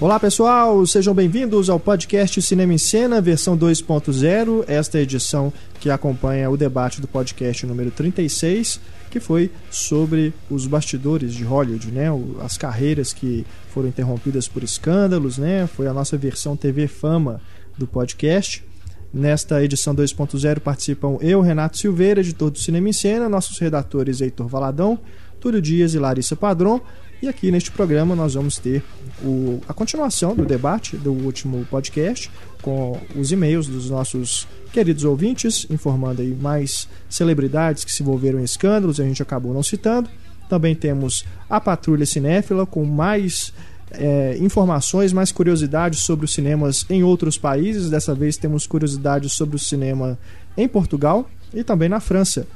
Olá pessoal, sejam bem-vindos ao podcast Cinema em Cena, versão 2.0, esta edição que acompanha o debate do podcast número 36, que foi sobre os bastidores de Hollywood, né? as carreiras que foram interrompidas por escândalos, né? foi a nossa versão TV Fama do podcast. Nesta edição 2.0 participam eu, Renato Silveira, editor do Cinema em Cena, nossos redatores Heitor Valadão, Túlio Dias e Larissa Padron, e aqui neste programa nós vamos ter o, a continuação do debate do último podcast com os e-mails dos nossos queridos ouvintes, informando aí mais celebridades que se envolveram em escândalos, a gente acabou não citando. Também temos a Patrulha Cinéfila com mais é, informações, mais curiosidades sobre os cinemas em outros países. Dessa vez temos curiosidades sobre o cinema em Portugal e também na França.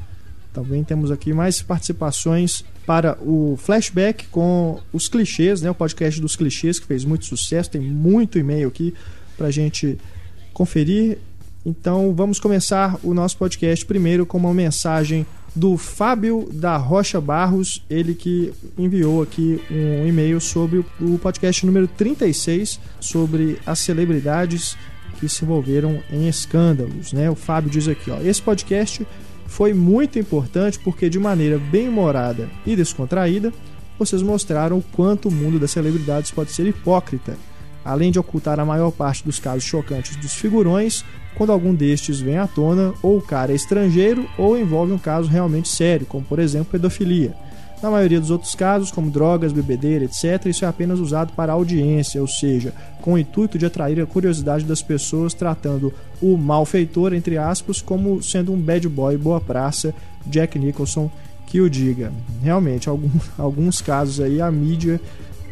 Também temos aqui mais participações para o flashback com os clichês, né? O podcast dos clichês que fez muito sucesso, tem muito e-mail aqui para gente conferir. Então vamos começar o nosso podcast primeiro com uma mensagem do Fábio da Rocha Barros, ele que enviou aqui um e-mail sobre o podcast número 36 sobre as celebridades que se envolveram em escândalos, né? O Fábio diz aqui, ó, esse podcast foi muito importante porque, de maneira bem humorada e descontraída, vocês mostraram o quanto o mundo das celebridades pode ser hipócrita, além de ocultar a maior parte dos casos chocantes dos figurões quando algum destes vem à tona, ou o cara é estrangeiro ou envolve um caso realmente sério, como por exemplo pedofilia. Na maioria dos outros casos, como drogas, bebedeira, etc., isso é apenas usado para audiência, ou seja, com o intuito de atrair a curiosidade das pessoas, tratando o malfeitor, entre aspas, como sendo um bad boy boa praça, Jack Nicholson que o diga. Realmente, algum, alguns casos aí a mídia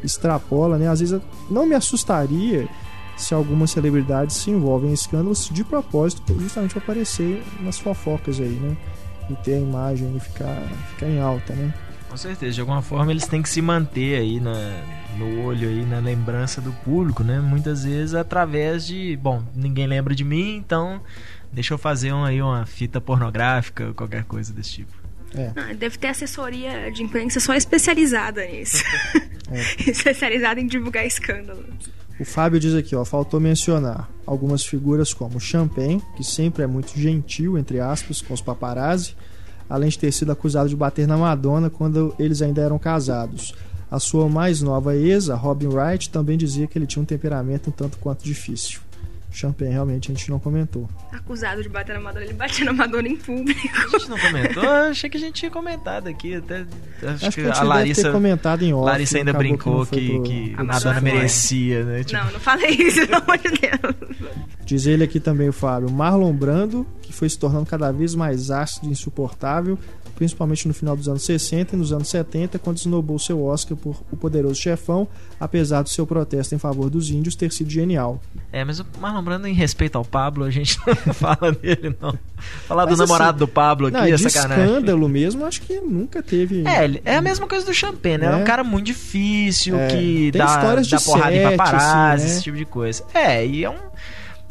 extrapola, né? Às vezes não me assustaria se algumas celebridades se envolvem em escândalos de propósito, justamente para aparecer nas fofocas aí, né? E ter a imagem e ficar, ficar em alta, né? Com certeza, de alguma forma eles têm que se manter aí na, no olho aí, na lembrança do público, né? Muitas vezes através de, bom, ninguém lembra de mim, então deixa eu fazer um, aí uma fita pornográfica, qualquer coisa desse tipo. É. Ah, deve ter assessoria de imprensa só especializada nisso. É. especializada em divulgar escândalos. O Fábio diz aqui, ó, faltou mencionar algumas figuras como Champagne, que sempre é muito gentil, entre aspas, com os paparazzi, além de ter sido acusado de bater na Madonna quando eles ainda eram casados. A sua mais nova ex, a Robin Wright, também dizia que ele tinha um temperamento um tanto quanto difícil. Champagne realmente a gente não comentou. Acusado de bater na Madonna, ele batia na Madonna em público. A gente não comentou? achei que a gente tinha comentado aqui. Até, acho, acho que, a, a Larissa. Deve ter comentado em off, Larissa ainda brincou que, que, pro... que a Madonna merecia, né? Tipo... Não, não falei isso, pelo amor de Deus. Diz ele aqui também, o Fábio. Marlon Brando, que foi se tornando cada vez mais ácido e insuportável, principalmente no final dos anos 60 e nos anos 70, quando esnobou seu Oscar por O Poderoso Chefão, apesar do seu protesto em favor dos índios ter sido genial. É, mas o Marlon Brando, em respeito ao Pablo, a gente não fala dele, não. Falar mas do assim, namorado do Pablo aqui, não, é sacanagem. escândalo mesmo, acho que nunca teve... É, é a mesma coisa do Champagne, né? É um cara muito difícil, é, que dá, dá porrada set, em paparazzi, assim, né? esse tipo de coisa. É, e é um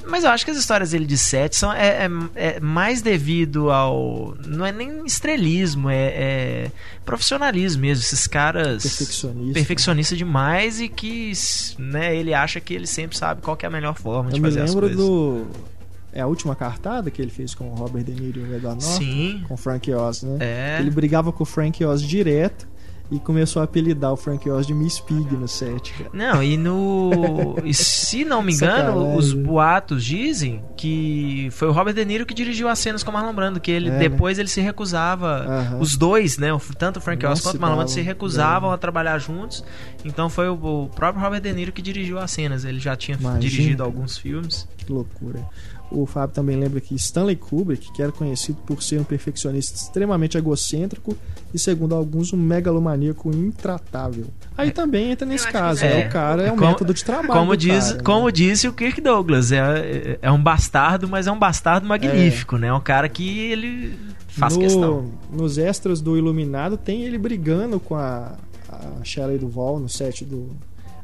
mas eu acho que as histórias dele de sete são é, é, é, mais devido ao. Não é nem estrelismo, é, é profissionalismo mesmo. Esses caras. Perfeccionista. Perfeccionista demais e que né, ele acha que ele sempre sabe qual é a melhor forma eu de fazer as coisas. Eu lembro do. É a última cartada que ele fez com o Robert De Niro e o Edward Norton? Sim. Com o Frank Oz, né? É. Ele brigava com o Frank Oz direto e começou a apelidar o Frank Oz de Miss Pig no set, cara. Não, e no. e se não me engano, os boatos dizem que foi o Robert De Niro que dirigiu as cenas com o Marlon Brando, que ele é, né? depois né? ele se recusava. Os dois, né? Tanto o Frank Oz quanto o Marlon Brando se recusavam a trabalhar juntos. Então foi o, o, próprio Robert De Niro que dirigiu as cenas. Ele já tinha Imagina. dirigido alguns filmes. Que loucura. O Fábio também lembra que Stanley Kubrick, que era conhecido por ser um perfeccionista extremamente egocêntrico e, segundo alguns, um megalomaníaco intratável. Aí é. também entra nesse caso, é. Né? O cara é um como, método de trabalho. Como, diz, cara, como né? disse o Kirk Douglas, é, é um bastardo, mas é um bastardo magnífico, é. né? É um cara que ele faz no, questão. Nos extras do Iluminado tem ele brigando com a, a Shelley Duvall no set do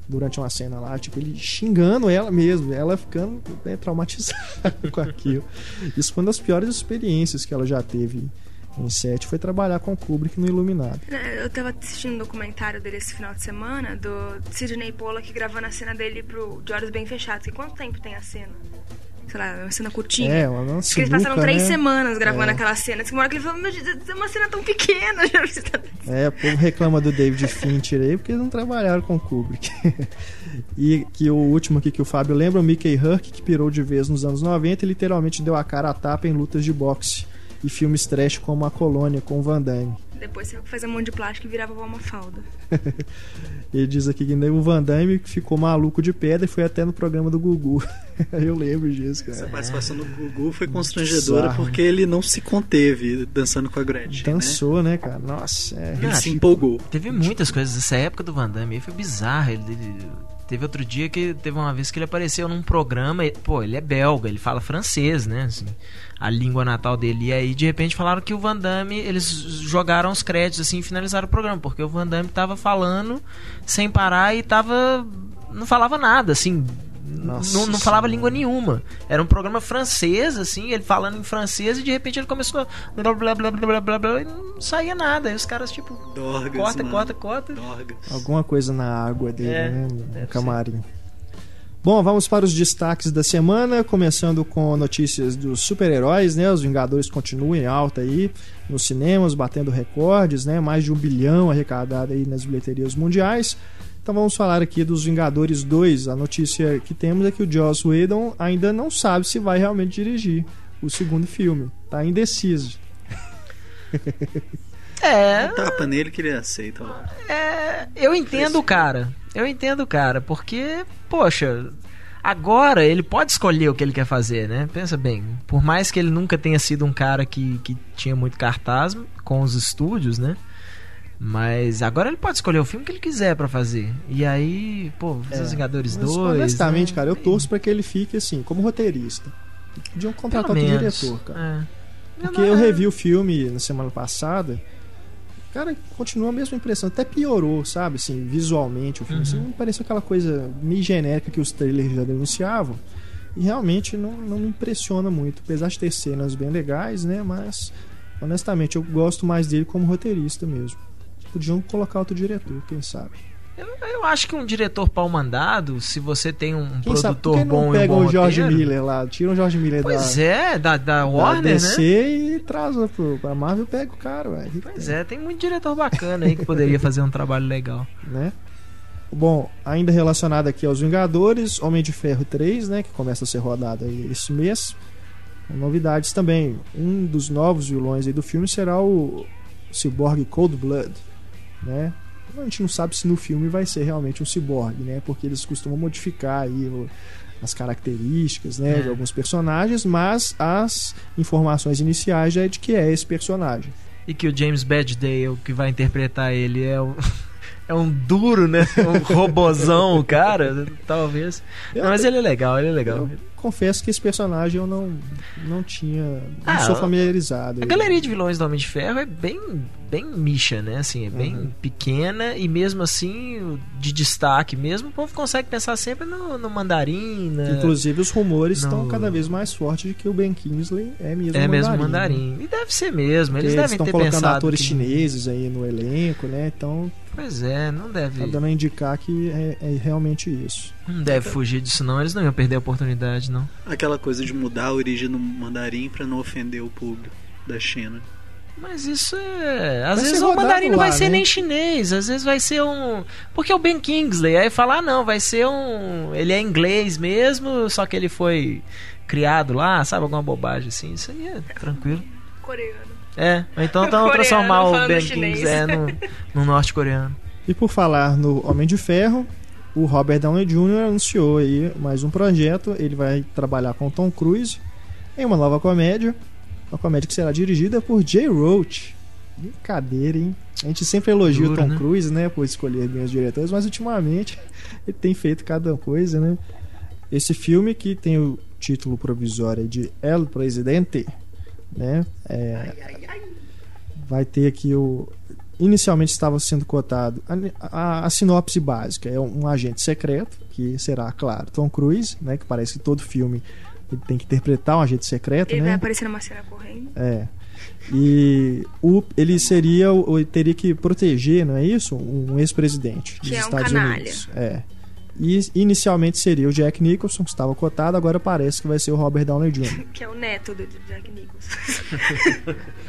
durante uma cena lá, tipo, ele xingando ela mesmo, ela ficando né, traumatizada com aquilo. Isso foi uma das piores experiências que ela já teve em 7 foi trabalhar com Kubrick no Iluminado. É, eu tava assistindo um documentário dele esse final de semana, do Sidney Pollack gravando a cena dele pro De Olhos Bem Fechados. E quanto tempo tem a cena? Sei lá, uma cena curtinha. É, uma Acho que eles passaram três né? semanas gravando é. aquela cena. Assim, uma hora que ele falou, meu Deus, é uma cena tão pequena. é, o povo reclama do David Fincher aí porque eles não trabalharam com Kubrick. e que o último aqui que o Fábio lembra, o Mickey Herc, que pirou de vez nos anos 90 e literalmente deu a cara a tapa em lutas de boxe e filmes trash como A Colônia, com Van Damme. Depois você fazia um monte de plástico e virava uma falda. Ele diz aqui que o Van Damme ficou maluco de pedra e foi até no programa do Gugu. Eu lembro disso, cara. Essa participação do Gugu foi constrangedora porque ele não se conteve dançando com a Gretchen. Né? Dançou, né, né cara? Nossa, é... Ele ah, se empolgou. Teve muitas coisas. Essa época do Van Damme foi bizarra. Ele, ele, teve outro dia que teve uma vez que ele apareceu num programa. E, pô, ele é belga, ele fala francês, né? Assim a língua natal dele. E aí, de repente, falaram que o Van Damme, eles jogaram os créditos assim e finalizaram o programa, porque o Van Damme tava falando sem parar e tava. não falava nada, assim. Não, não, falava língua nenhuma. Era um programa francês, assim, ele falando em francês e de repente ele começou a blá blá blá blá blá blá, e não saía nada. Aí os caras, tipo, Dorgas, corta, corta, corta. Dorgas. Alguma coisa na água dele, é, né? No camarim. Ser. Bom, vamos para os destaques da semana, começando com notícias dos super-heróis, né? Os Vingadores continuam em alta aí nos cinemas, batendo recordes, né? Mais de um bilhão arrecadado aí nas bilheterias mundiais. Então vamos falar aqui dos Vingadores 2. A notícia que temos é que o Joss Whedon ainda não sabe se vai realmente dirigir o segundo filme. Tá indeciso. É. Um tapa nele que ele aceita. É, eu entendo o cara. Eu entendo o cara, porque, poxa, agora ele pode escolher o que ele quer fazer, né? Pensa bem, por mais que ele nunca tenha sido um cara que, que tinha muito cartaz com os estúdios, né? Mas agora ele pode escolher o filme que ele quiser para fazer. E aí, pô, é, Os Vingadores 2. Honestamente, né? cara, eu torço para que ele fique assim, como roteirista. Podiam contratar outro diretor, cara. É. Porque eu revi o filme na semana passada cara, continua a mesma impressão. Até piorou, sabe? Assim, visualmente o filme. Assim, uhum. Assim, pareceu aquela coisa meio genérica que os trailers já denunciavam. E realmente não, não me impressiona muito. Apesar de ter cenas bem legais, né? Mas, honestamente, eu gosto mais dele como roteirista mesmo. Podiam colocar outro diretor, quem sabe. Eu, eu, acho que um diretor pau mandado, se você tem um Quem produtor sabe, bom pega e um bom o George roteiro, Miller lá, tira o George Miller pois da, é, da, da Warner, da DC né? e traz pro, pra Marvel pega o cara, velho. Pois tem. é, tem muito diretor bacana aí que poderia fazer um trabalho legal. Né? Bom, ainda relacionado aqui aos Vingadores, Homem de Ferro 3, né, que começa a ser rodado aí esse mês. Novidades também. Um dos novos vilões aí do filme será o Cyborg Cold Blood, né? A gente não sabe se no filme vai ser realmente um ciborgue, né? Porque eles costumam modificar aí as características né, é. de alguns personagens, mas as informações iniciais já é de que é esse personagem. E que o James Badgedale, que vai interpretar ele, é o. é um duro, né? Um robozão, cara, talvez. Não, mas ele é legal, ele é legal. Eu confesso que esse personagem eu não, não tinha. Não ah, sou familiarizado. A galeria de vilões do Homem de Ferro é bem, bem micha, né? Assim, é bem uhum. pequena e mesmo assim, de destaque mesmo, o povo consegue pensar sempre no, no mandarim. Né? Inclusive, os rumores no... estão cada vez mais fortes de que o Ben Kingsley é mesmo é mandarim. É mesmo mandarim. Né? E deve ser mesmo. Eles, eles devem estão ter colocando pensado atores que... chineses aí no elenco, né? Então Pois é, não deve. Tá dando a indicar que é, é, realmente isso. Não deve fugir disso, não. Eles não iam perder a oportunidade, não. Aquela coisa de mudar a origem do mandarim para não ofender o público da China. Mas isso é. Às vai vezes o mandarim não vai ser né? nem chinês, às vezes vai ser um. Porque é o Ben Kingsley. Aí falar, ah, não, vai ser um. Ele é inglês mesmo, só que ele foi criado lá, sabe? Alguma bobagem assim. Isso aí é tranquilo. Coreano. É, então então transformar o Ben Kingsley é, no, no norte-coreano. E por falar no Homem de Ferro, o Robert Downey Jr. anunciou aí mais um projeto. Ele vai trabalhar com Tom Cruise em uma nova comédia. Uma comédia que será dirigida por Jay Roach. Brincadeira, hein? A gente sempre elogia o Tom né? Cruise, né? Por escolher bem os diretores, mas ultimamente ele tem feito cada coisa, né? Esse filme que tem o título provisório de El Presidente né? É, ai, ai, ai. Vai ter aqui o. Inicialmente estava sendo cotado a, a, a, sinopse básica é um, um, agente secreto que será, claro, Tom Cruise, né? Que parece que todo filme ele tem que interpretar um agente secreto, ele né? vai aparecer numa cena correndo. É. E o, ele seria, teria que proteger, não é isso? Um ex-presidente dos é Estados um Unidos. É. E inicialmente seria o Jack Nicholson, que estava cotado, agora parece que vai ser o Robert Downey Jr. que é o neto do Jack Nicholson.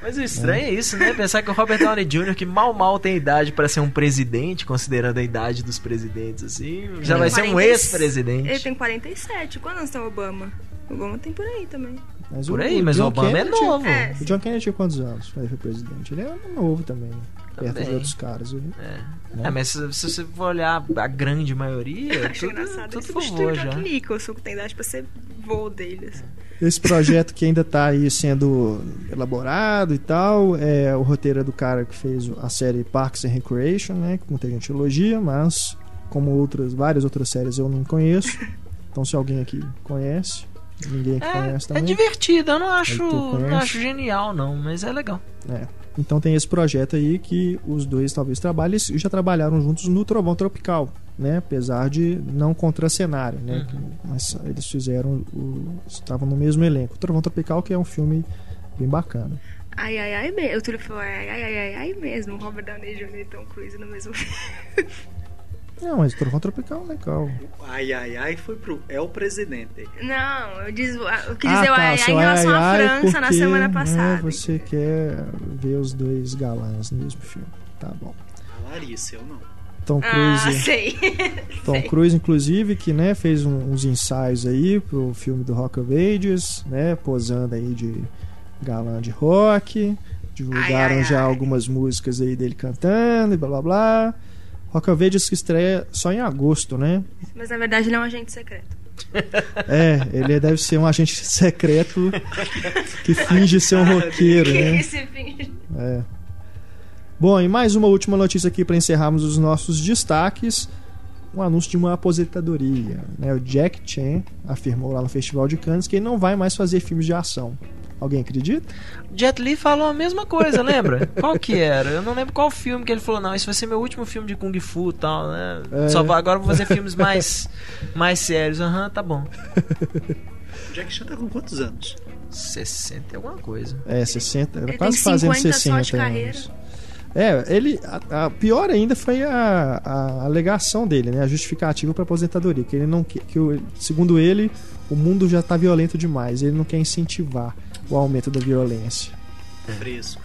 Mas o estranho é. é. isso, né? Pensar que o Robert Downey Jr., que mal mal tem idade para ser um presidente, considerando a idade dos presidentes, assim, já vai 40... ser um ex-presidente. Ele tem 47. Quando anos tem o Obama? O Obama tem por aí também. Mas por o, aí, o mas o Obama é Kennedy, é novo. É, o John Kennedy tinha quantos anos quando ele foi presidente? Ele é novo também, também. perto de outros caras. Ele, é. Né? é. mas se, se, você for olhar a grande maioria, Acho tudo, engraçado. tudo ele favor já. O Nicholson, que tem idade pra ser voo deles. Esse projeto que ainda está aí sendo elaborado e tal, é o roteiro é do cara que fez a série Parks and Recreation, né? Que muita gente elogia, mas como outras, várias outras séries eu não conheço. Então se alguém aqui conhece, ninguém aqui é, conhece é também. É divertido, eu não acho, não acho genial não, mas é legal. É. Então tem esse projeto aí que os dois talvez trabalhem e já trabalharam juntos no Trovão Tropical, né? Apesar de não contracenário, né? Uhum. Mas eles fizeram, o, estavam no mesmo elenco. O Trovão Tropical que é um filme bem bacana. Ai, ai, ai, o Túlio falou ai, ai, ai, ai, mesmo. Robert Downey Jr. e Tom Cruise no mesmo filme. Não, mas Trovão Tropical é legal. Ai, ai, ai foi pro É o Presidente. Não, eu, diz, eu quis ah, dizer tá, o ai, ai em relação à França porque, na semana passada. Né, você quer ver os dois galãs no mesmo filme. Tá bom. A Larissa, eu não. Tom Cruise. Ah, sei. Tom sei. Cruise, inclusive, que né, fez um, uns ensaios aí pro filme do Rock of Ages, né? Posando aí de galã de rock. Divulgaram ai, ai, já ai. algumas músicas aí dele cantando e blá blá blá. Rock of Ages que estreia só em agosto, né? Mas na verdade ele é um agente secreto. É, ele deve ser um agente secreto que finge ser um roqueiro, né? É. Bom, e mais uma última notícia aqui para encerrarmos os nossos destaques. Um anúncio de uma aposentadoria. Né? O Jack Chan afirmou lá no Festival de Cannes que ele não vai mais fazer filmes de ação. Alguém acredita? Jet Li falou a mesma coisa, lembra? qual que era? Eu não lembro qual filme que ele falou, não, esse vai ser meu último filme de Kung Fu e tal, né? É. Só agora vou fazer filmes mais, mais sérios. Aham, uhum, tá bom. O Jack Chan tá com quantos anos? 60 e alguma coisa. É, 60, ele quase fazendo 60 anos. É, ele. A, a, pior ainda foi a, a alegação dele, né? A justificativa para aposentadoria. Que ele não que, que, segundo ele, o mundo já está violento demais. Ele não quer incentivar o aumento da violência. Fresco.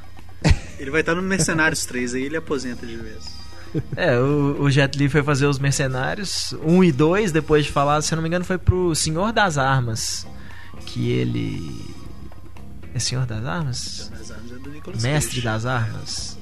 Ele vai estar no Mercenários 3, aí ele aposenta de vez. É, o, o Jet Li foi fazer os Mercenários 1 e 2, depois de falar, se eu não me engano, foi pro Senhor das Armas. Que ele. É Senhor das Armas? Das Armas é do Nicolas Mestre Cage. das Armas.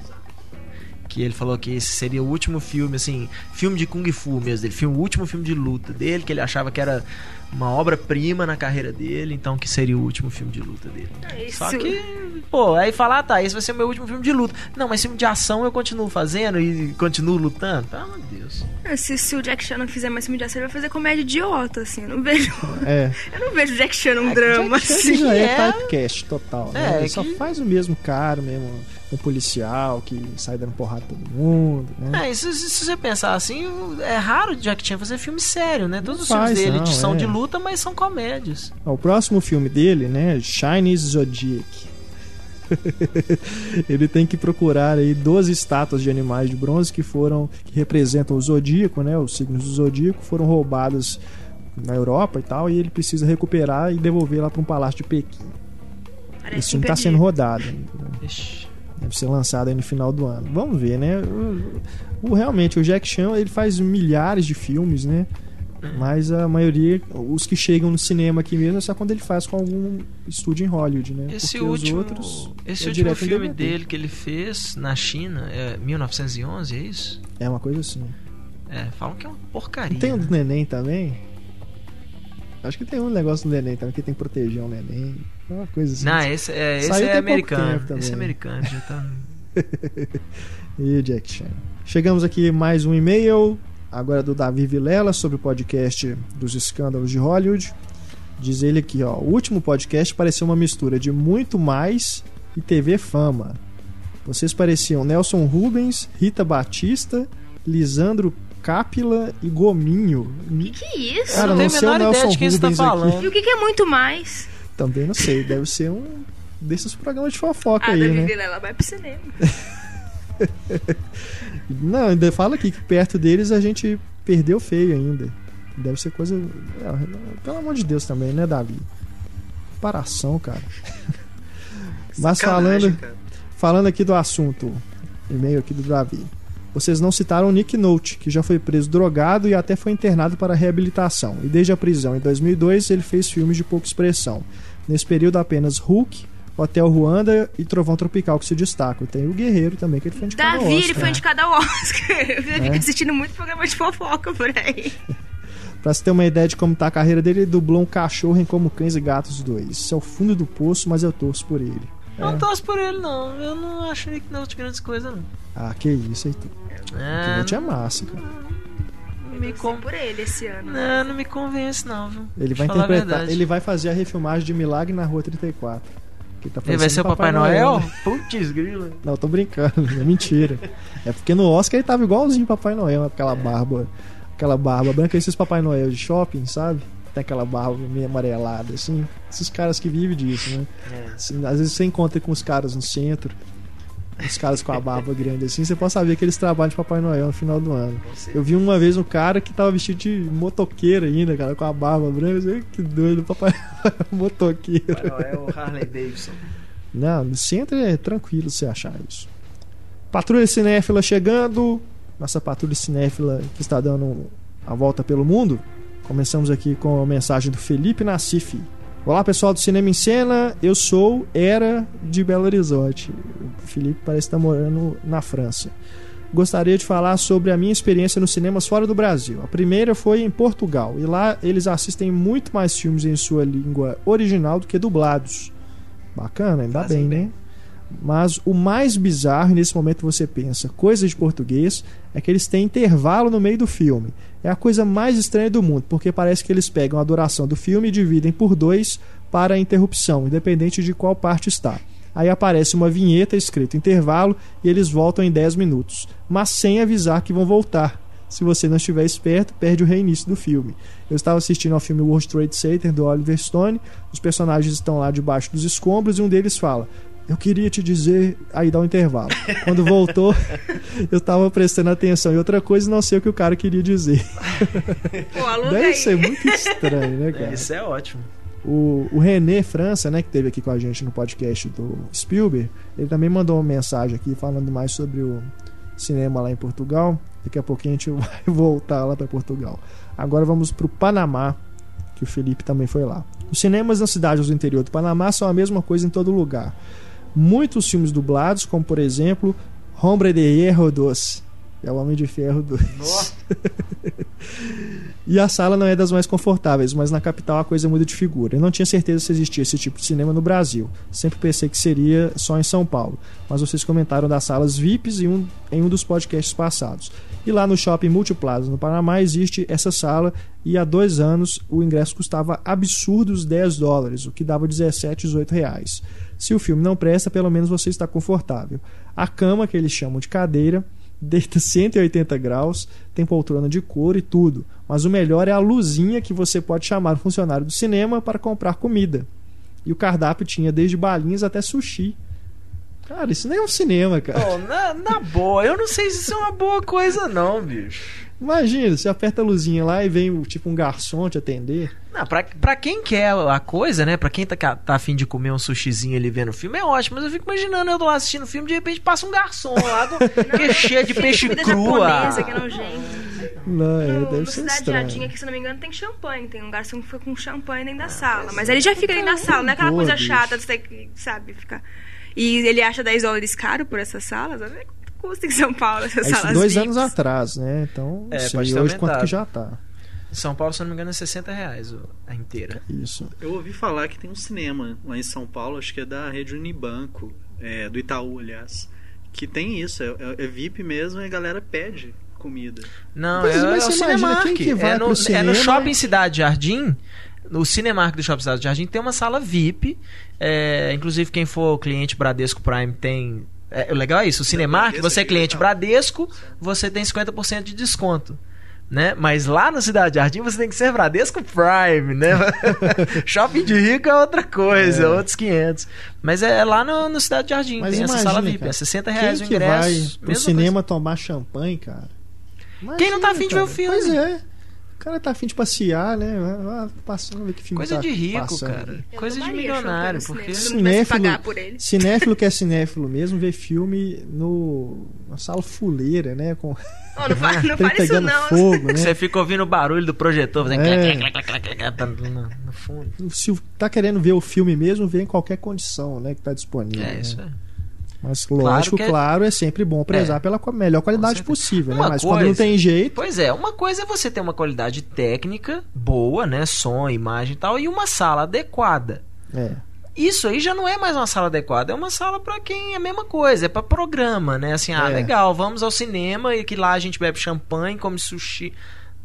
Que ele falou que esse seria o último filme, assim, filme de Kung Fu mesmo dele, filme, o último filme de luta dele, que ele achava que era uma obra-prima na carreira dele, então que seria o último filme de luta dele. É isso. Só que, pô, aí falar, ah, tá, esse vai ser o meu último filme de luta. Não, mas filme de ação eu continuo fazendo e continuo lutando. Pelo amor de Deus. É, se, se, o Jack Chan não fizer mais filme de ação, ele vai fazer comédia idiota, assim. Eu não vejo. É. eu não vejo o Jack Chan num é, drama, Jack assim. já é, é typecast total, né? É, ele que... só faz o mesmo cara mesmo um policial que sai dando porrada todo mundo, né? É, se, se, você pensar assim, é raro o Jack Chan fazer filme sério, né? Todos não os faz, filmes dele não, são é. de luta, mas são comédias. O próximo filme dele, né, Chinese Zodiac. ele tem que procurar aí 12 estátuas de animais de bronze que foram que representam o zodíaco, né, os signos do zodíaco, foram roubados na Europa e tal, e ele precisa recuperar e devolver lá para um palácio de Pequim. Parece Esse filme está sendo rodado. Ixi. Deve ser lançado aí no final do ano. Vamos ver, né? O, o, realmente, o Jack Chan ele faz milhares de filmes, né? Mas a maioria, os que chegam no cinema aqui mesmo, é só quando ele faz com algum estúdio em Hollywood, né? Esse Porque último, outros, esse é último filme dele que ele fez na China é 1911, é isso? É uma coisa assim. É, falam que é uma porcaria. Não tem um do neném também? Acho que tem um negócio do neném também, que tem que proteger o neném. Uma coisa assim. Não, esse é, esse é americano. Esse é americano, já tá. e Jack Chan. Chegamos aqui mais um e-mail, agora do Davi Vilela, sobre o podcast dos escândalos de Hollywood. Diz ele aqui, ó. O último podcast pareceu uma mistura de muito mais e TV Fama. Vocês pareciam Nelson Rubens, Rita Batista, Lisandro Cápila e Gominho. O que, que é isso? Cara, não, não sei o Nelson ideia de quem Rubens tá falando. Aqui. E o que, que é muito mais? Também não sei, deve ser um desses programas de fofoca ah, aí, né? Vilela vai pro cinema. Não, ainda fala aqui que perto deles a gente perdeu feio ainda. Deve ser coisa. É, pelo amor de Deus também, né, Davi? Comparação, cara. Mas falando, falando aqui do assunto, e-mail aqui do Davi. Vocês não citaram o Nick Note, que já foi preso drogado e até foi internado para reabilitação. E desde a prisão em 2002 ele fez filmes de pouca expressão. Nesse período apenas Hulk, Hotel Ruanda e Trovão Tropical que se destacam. Tem o Guerreiro também, que ele foi indicado Davi, ao Oscar. ele foi indicado ao Oscar. Eu fico é. assistindo muito programa de fofoca por aí. pra você ter uma ideia de como tá a carreira dele, ele dublou um cachorro em Como Cães e Gatos 2. Isso é o fundo do poço, mas eu torço por ele. Eu não torço por ele, não. Eu não acho que não de grandes coisas, não. Ah, que isso, Heitor. É, que é massa, cara. Não me com... por ele esse ano. Não, não me convence, não, viu? Ele vai interpretar. Ele vai fazer a refilmagem de Milagre na Rua 34. Tá ele vai ser o Papai, Papai Noel? Noel. Putz, grila. Não, tô brincando, é mentira. É porque no Oscar ele tava igualzinho Papai Noel, aquela barba, aquela barba branca, esses Papai Noel de shopping, sabe? Tem aquela barba meio amarelada, assim. Esses caras que vivem disso, né? É. Assim, às vezes você encontra com os caras no centro, os caras com a barba grande assim, você pode saber que eles trabalham de Papai Noel no final do ano. Eu vi uma vez um cara que tava vestido de motoqueiro ainda, cara, com a barba branca. Eu, que doido, Papai Noel motoqueiro. Papai Noel Harley Davidson. Não, no centro é tranquilo você achar isso. Patrulha Cinéfila chegando. Nossa patrulha cinéfila que está dando a volta pelo mundo. Começamos aqui com a mensagem do Felipe Nassif. Olá pessoal do Cinema em Cena, eu sou, era de Belo Horizonte. O Felipe parece estar morando na França. Gostaria de falar sobre a minha experiência nos cinemas fora do Brasil. A primeira foi em Portugal, e lá eles assistem muito mais filmes em sua língua original do que dublados. Bacana, ainda Fazem bem, bem, né? Mas o mais bizarro, e nesse momento você pensa, coisa de português, é que eles têm intervalo no meio do filme. É a coisa mais estranha do mundo, porque parece que eles pegam a duração do filme e dividem por dois para a interrupção, independente de qual parte está. Aí aparece uma vinheta escrito intervalo e eles voltam em 10 minutos, mas sem avisar que vão voltar. Se você não estiver esperto, perde o reinício do filme. Eu estava assistindo ao filme World Trade Center do Oliver Stone. Os personagens estão lá debaixo dos escombros e um deles fala: eu queria te dizer, aí dá um intervalo. Quando voltou, eu tava prestando atenção. E outra coisa, não sei o que o cara queria dizer. Pô, Deve aí. ser muito estranho, né, cara? Isso é ótimo. O, o René França, né, que teve aqui com a gente no podcast do Spielberg, ele também mandou uma mensagem aqui falando mais sobre o cinema lá em Portugal. Daqui a pouquinho a gente vai voltar lá para Portugal. Agora vamos para o Panamá, que o Felipe também foi lá. Os cinemas nas cidades do interior do Panamá são a mesma coisa em todo lugar muitos filmes dublados, como por exemplo Hombre de Hierro 2. É o Homem de Ferro 2. e a sala não é das mais confortáveis, mas na capital a coisa muda de figura. Eu não tinha certeza se existia esse tipo de cinema no Brasil. Sempre pensei que seria só em São Paulo. Mas vocês comentaram das salas VIPs em um, em um dos podcasts passados. E lá no shopping Multiplaza, no Panamá, existe essa sala e há dois anos o ingresso custava absurdos 10 dólares, o que dava 17, 18 reais. Se o filme não presta, pelo menos você está confortável. A cama, que eles chamam de cadeira, deita 180 graus, tem poltrona de couro e tudo. Mas o melhor é a luzinha que você pode chamar o funcionário do cinema para comprar comida. E o cardápio tinha desde balinhas até sushi. Cara, isso nem é um cinema, cara. Oh, na, na boa, eu não sei se isso é uma boa coisa, não, bicho. Imagina, você aperta a luzinha lá e vem tipo um garçom te atender. Não, pra, pra quem quer a coisa, né? Pra quem tá, tá afim de comer um sushizinho ali vendo o filme, é ótimo. Mas eu fico imaginando eu tô lá assistindo o filme de repente passa um garçom lá do, que é cheio de peixe cru. Japonesa, que é Não, é, no, deve no ser Cidade estranho. Jardim, aqui, se não me engano, tem champanhe. Tem um garçom que foi com champanhe dentro da sala. Mas ele já fica dentro da sala, não é aquela Boa, coisa bicho. chata de você ter que, sabe, ficar. E ele acha 10 dólares caro por essas salas. Olha quanto custa em São Paulo essas É isso salas dois VIPs. anos atrás, né? Então, É, sei pode ter hoje quanto aumentado. que já tá. Em São Paulo, se eu não me engano, é 60 reais o- a inteira. Isso. Eu ouvi falar que tem um cinema lá em São Paulo, acho que é da rede Unibanco, é, do Itaú, aliás, que tem isso, é, é- é VIP mesmo e a galera pede comida. Não, Mas- é, mas é o você imagina Cinemark. quem que vai é, no, pro é cinema- no Shopping Cidade Jardim. No Cinemark do Shopping Cidade Jardim tem uma sala VIP. é, inclusive, quem for cliente Bradesco Prime tem. É, o legal é isso, o Cinemark, você é cliente tá. Bradesco, você tem 50% de desconto. né? Mas lá no Cidade Jardim você tem que ser Bradesco Prime, né? Shopping de Rico é outra coisa, é. outros 500. Mas é, é lá no, no Cidade Jardim, Mas tem imagina, essa sala VIP, cara, é 60 reais quem o ingresso. Quem vai pro cinema coisa. tomar champanhe, cara? Imagina, quem não tá afim de ver o filme? Pois é. O cara tá afim de passear, né? Ah, passando, ver que filme Coisa tá de rico, passando. cara. Coisa de milionário. Porque... Cinéfilo, cinéfilo que é cinéfilo mesmo, vê filme no, na sala fuleira, né? Com... Oh, não faz, não isso não. Fogo, né? Você fica ouvindo o barulho do projetor, fazendo é. no, no fundo. Se tá querendo ver o filme mesmo, vê em qualquer condição, né? Que tá disponível. É, né? isso é. Mas lógico, claro, é... claro, é sempre bom prezar é. pela melhor qualidade possível, né? Mas coisa... quando não tem jeito. Pois é, uma coisa é você ter uma qualidade técnica boa, né? Som, imagem e tal, e uma sala adequada. É. Isso aí já não é mais uma sala adequada, é uma sala para quem é a mesma coisa, é para programa, né? Assim, ah, é. legal, vamos ao cinema e que lá a gente bebe champanhe, come sushi.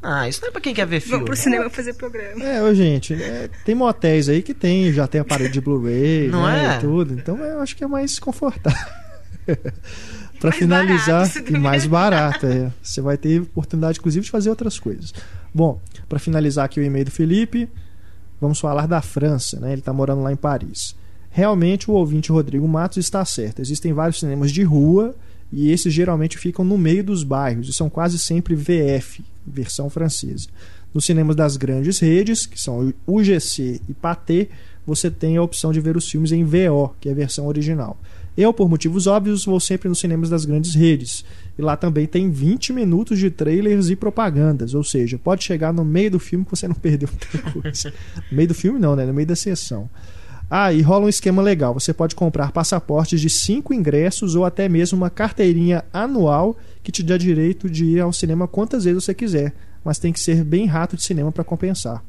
Ah, isso não é pra quem quer ver filme. Vamos pro cinema fazer programa. É, ô, gente, é, tem motéis aí que tem, já tem aparelho de Blu-ray, não né, é? E tudo. Então eu acho que é mais confortável. para finalizar, barato, e mais barato, é. Você vai ter oportunidade, inclusive, de fazer outras coisas. Bom, para finalizar aqui o e-mail do Felipe, vamos falar da França, né? Ele está morando lá em Paris. Realmente o ouvinte Rodrigo Matos está certo. Existem vários cinemas de rua e esses geralmente ficam no meio dos bairros e são quase sempre VF, versão francesa. Nos cinemas das grandes redes, que são UGC e Pathé, você tem a opção de ver os filmes em VO, que é a versão original. Eu, por motivos óbvios, vou sempre nos cinemas das grandes redes. E lá também tem 20 minutos de trailers e propagandas. Ou seja, pode chegar no meio do filme que você não perdeu muita coisa. no meio do filme, não, né? No meio da sessão. Ah, e rola um esquema legal. Você pode comprar passaportes de 5 ingressos ou até mesmo uma carteirinha anual que te dá direito de ir ao cinema quantas vezes você quiser. Mas tem que ser bem rato de cinema para compensar.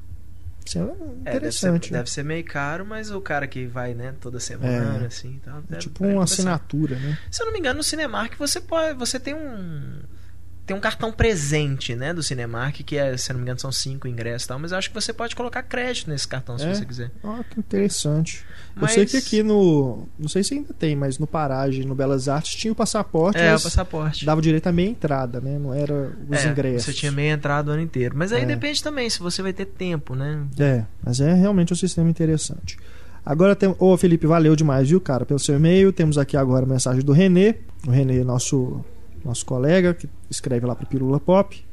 Isso é interessante. É, deve, ser, deve, ser, meio caro, mas o cara que vai, né, toda semana, é. assim. Então, deve, tipo uma assinatura, né? Se eu não me engano, no Cinemark você pode. Você tem um tem um cartão presente, né, do Cinemark, que é, se não me engano, são cinco ingressos e tal, mas eu acho que você pode colocar crédito nesse cartão é? se você quiser. Ah, que interessante. Mas... Eu sei que aqui no. Não sei se ainda tem, mas no Parage, no Belas Artes, tinha o passaporte. É, o passaporte. Dava direito a meia entrada, né? Não era os é, ingressos. Você tinha meia entrada o ano inteiro. Mas aí é. depende também, se você vai ter tempo, né? É, mas é realmente um sistema interessante. Agora tem. Ô, Felipe, valeu demais, viu, cara, pelo seu e-mail. Temos aqui agora a mensagem do Renê. O Renê, nosso nosso colega, que escreve lá para Pirula Pop,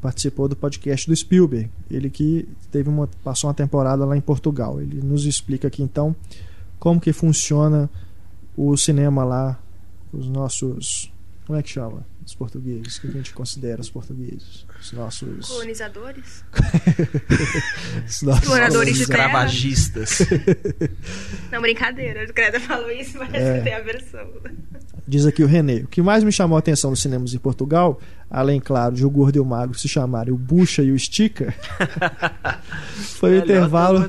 participou do podcast do Spielberg. Ele que teve uma, passou uma temporada lá em Portugal. Ele nos explica aqui então como que funciona o cinema lá, os nossos. Como é que chama? Os portugueses, que a gente considera os portugueses? Os nossos. Colonizadores? os nossos Exploradores de escravagistas. Não, brincadeira. O Creda falou isso, mas é. tem a versão. Diz aqui o René. O que mais me chamou a atenção nos cinemas em Portugal, além, claro, de o gordo e o magro se chamarem o Bucha e o Estica, foi o intervalo.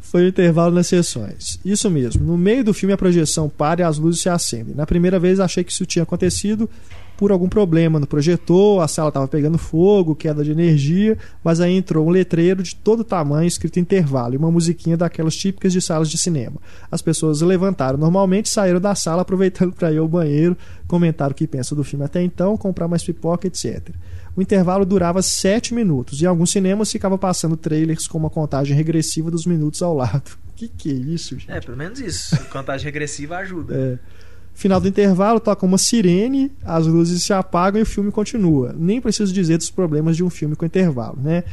Foi o intervalo nas sessões. Isso mesmo. No meio do filme a projeção para e as luzes se acendem. Na primeira vez achei que isso tinha acontecido por algum problema no projetor, a sala estava pegando fogo, queda de energia, mas aí entrou um letreiro de todo tamanho escrito intervalo e uma musiquinha daquelas típicas de salas de cinema. As pessoas levantaram normalmente, saíram da sala aproveitando para ir ao banheiro, comentaram o que pensam do filme até então, comprar mais pipoca, etc. O intervalo durava 7 minutos e em alguns cinemas ficava passando trailers com uma contagem regressiva dos minutos ao lado. Que que é isso, gente? É, pelo menos isso. Contagem regressiva ajuda. É. Final do intervalo, toca uma sirene, as luzes se apagam e o filme continua. Nem preciso dizer dos problemas de um filme com intervalo, né?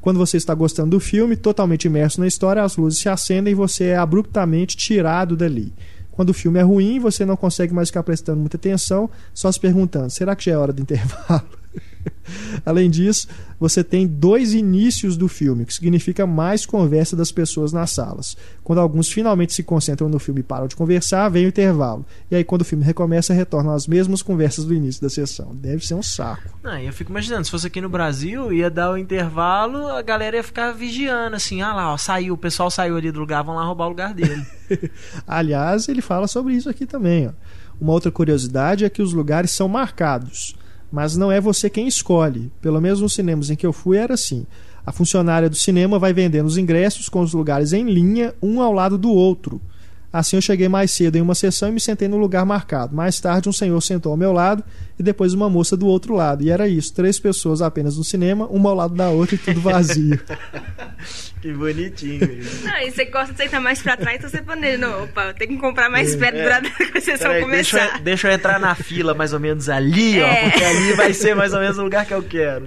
Quando você está gostando do filme, totalmente imerso na história, as luzes se acendem e você é abruptamente tirado dali. Quando o filme é ruim, você não consegue mais ficar prestando muita atenção, só se perguntando: será que já é hora do intervalo? Além disso, você tem dois inícios do filme, que significa mais conversa das pessoas nas salas. Quando alguns finalmente se concentram no filme e param de conversar, vem o intervalo. E aí, quando o filme recomeça, retornam as mesmas conversas do início da sessão. Deve ser um saco. Ah, eu fico imaginando, se fosse aqui no Brasil, ia dar o intervalo, a galera ia ficar vigiando, assim, ah lá, ó, saiu, o pessoal saiu ali do lugar, vão lá roubar o lugar dele. Aliás, ele fala sobre isso aqui também. Ó. Uma outra curiosidade é que os lugares são marcados mas não é você quem escolhe. Pelo menos nos cinemas em que eu fui era assim. A funcionária do cinema vai vendendo os ingressos com os lugares em linha, um ao lado do outro. Assim eu cheguei mais cedo em uma sessão e me sentei no lugar marcado. Mais tarde, um senhor sentou ao meu lado e depois uma moça do outro lado. E era isso: três pessoas apenas no cinema, uma ao lado da outra e tudo vazio. que bonitinho. Não, e você gosta de sentar mais pra trás, então você planeja. Não, opa, eu tenho que comprar mais perto é. pra a sessão começar. Deixa eu, deixa eu, entrar na fila mais ou menos ali, é. ó, porque ali vai ser mais ou menos o lugar que eu quero.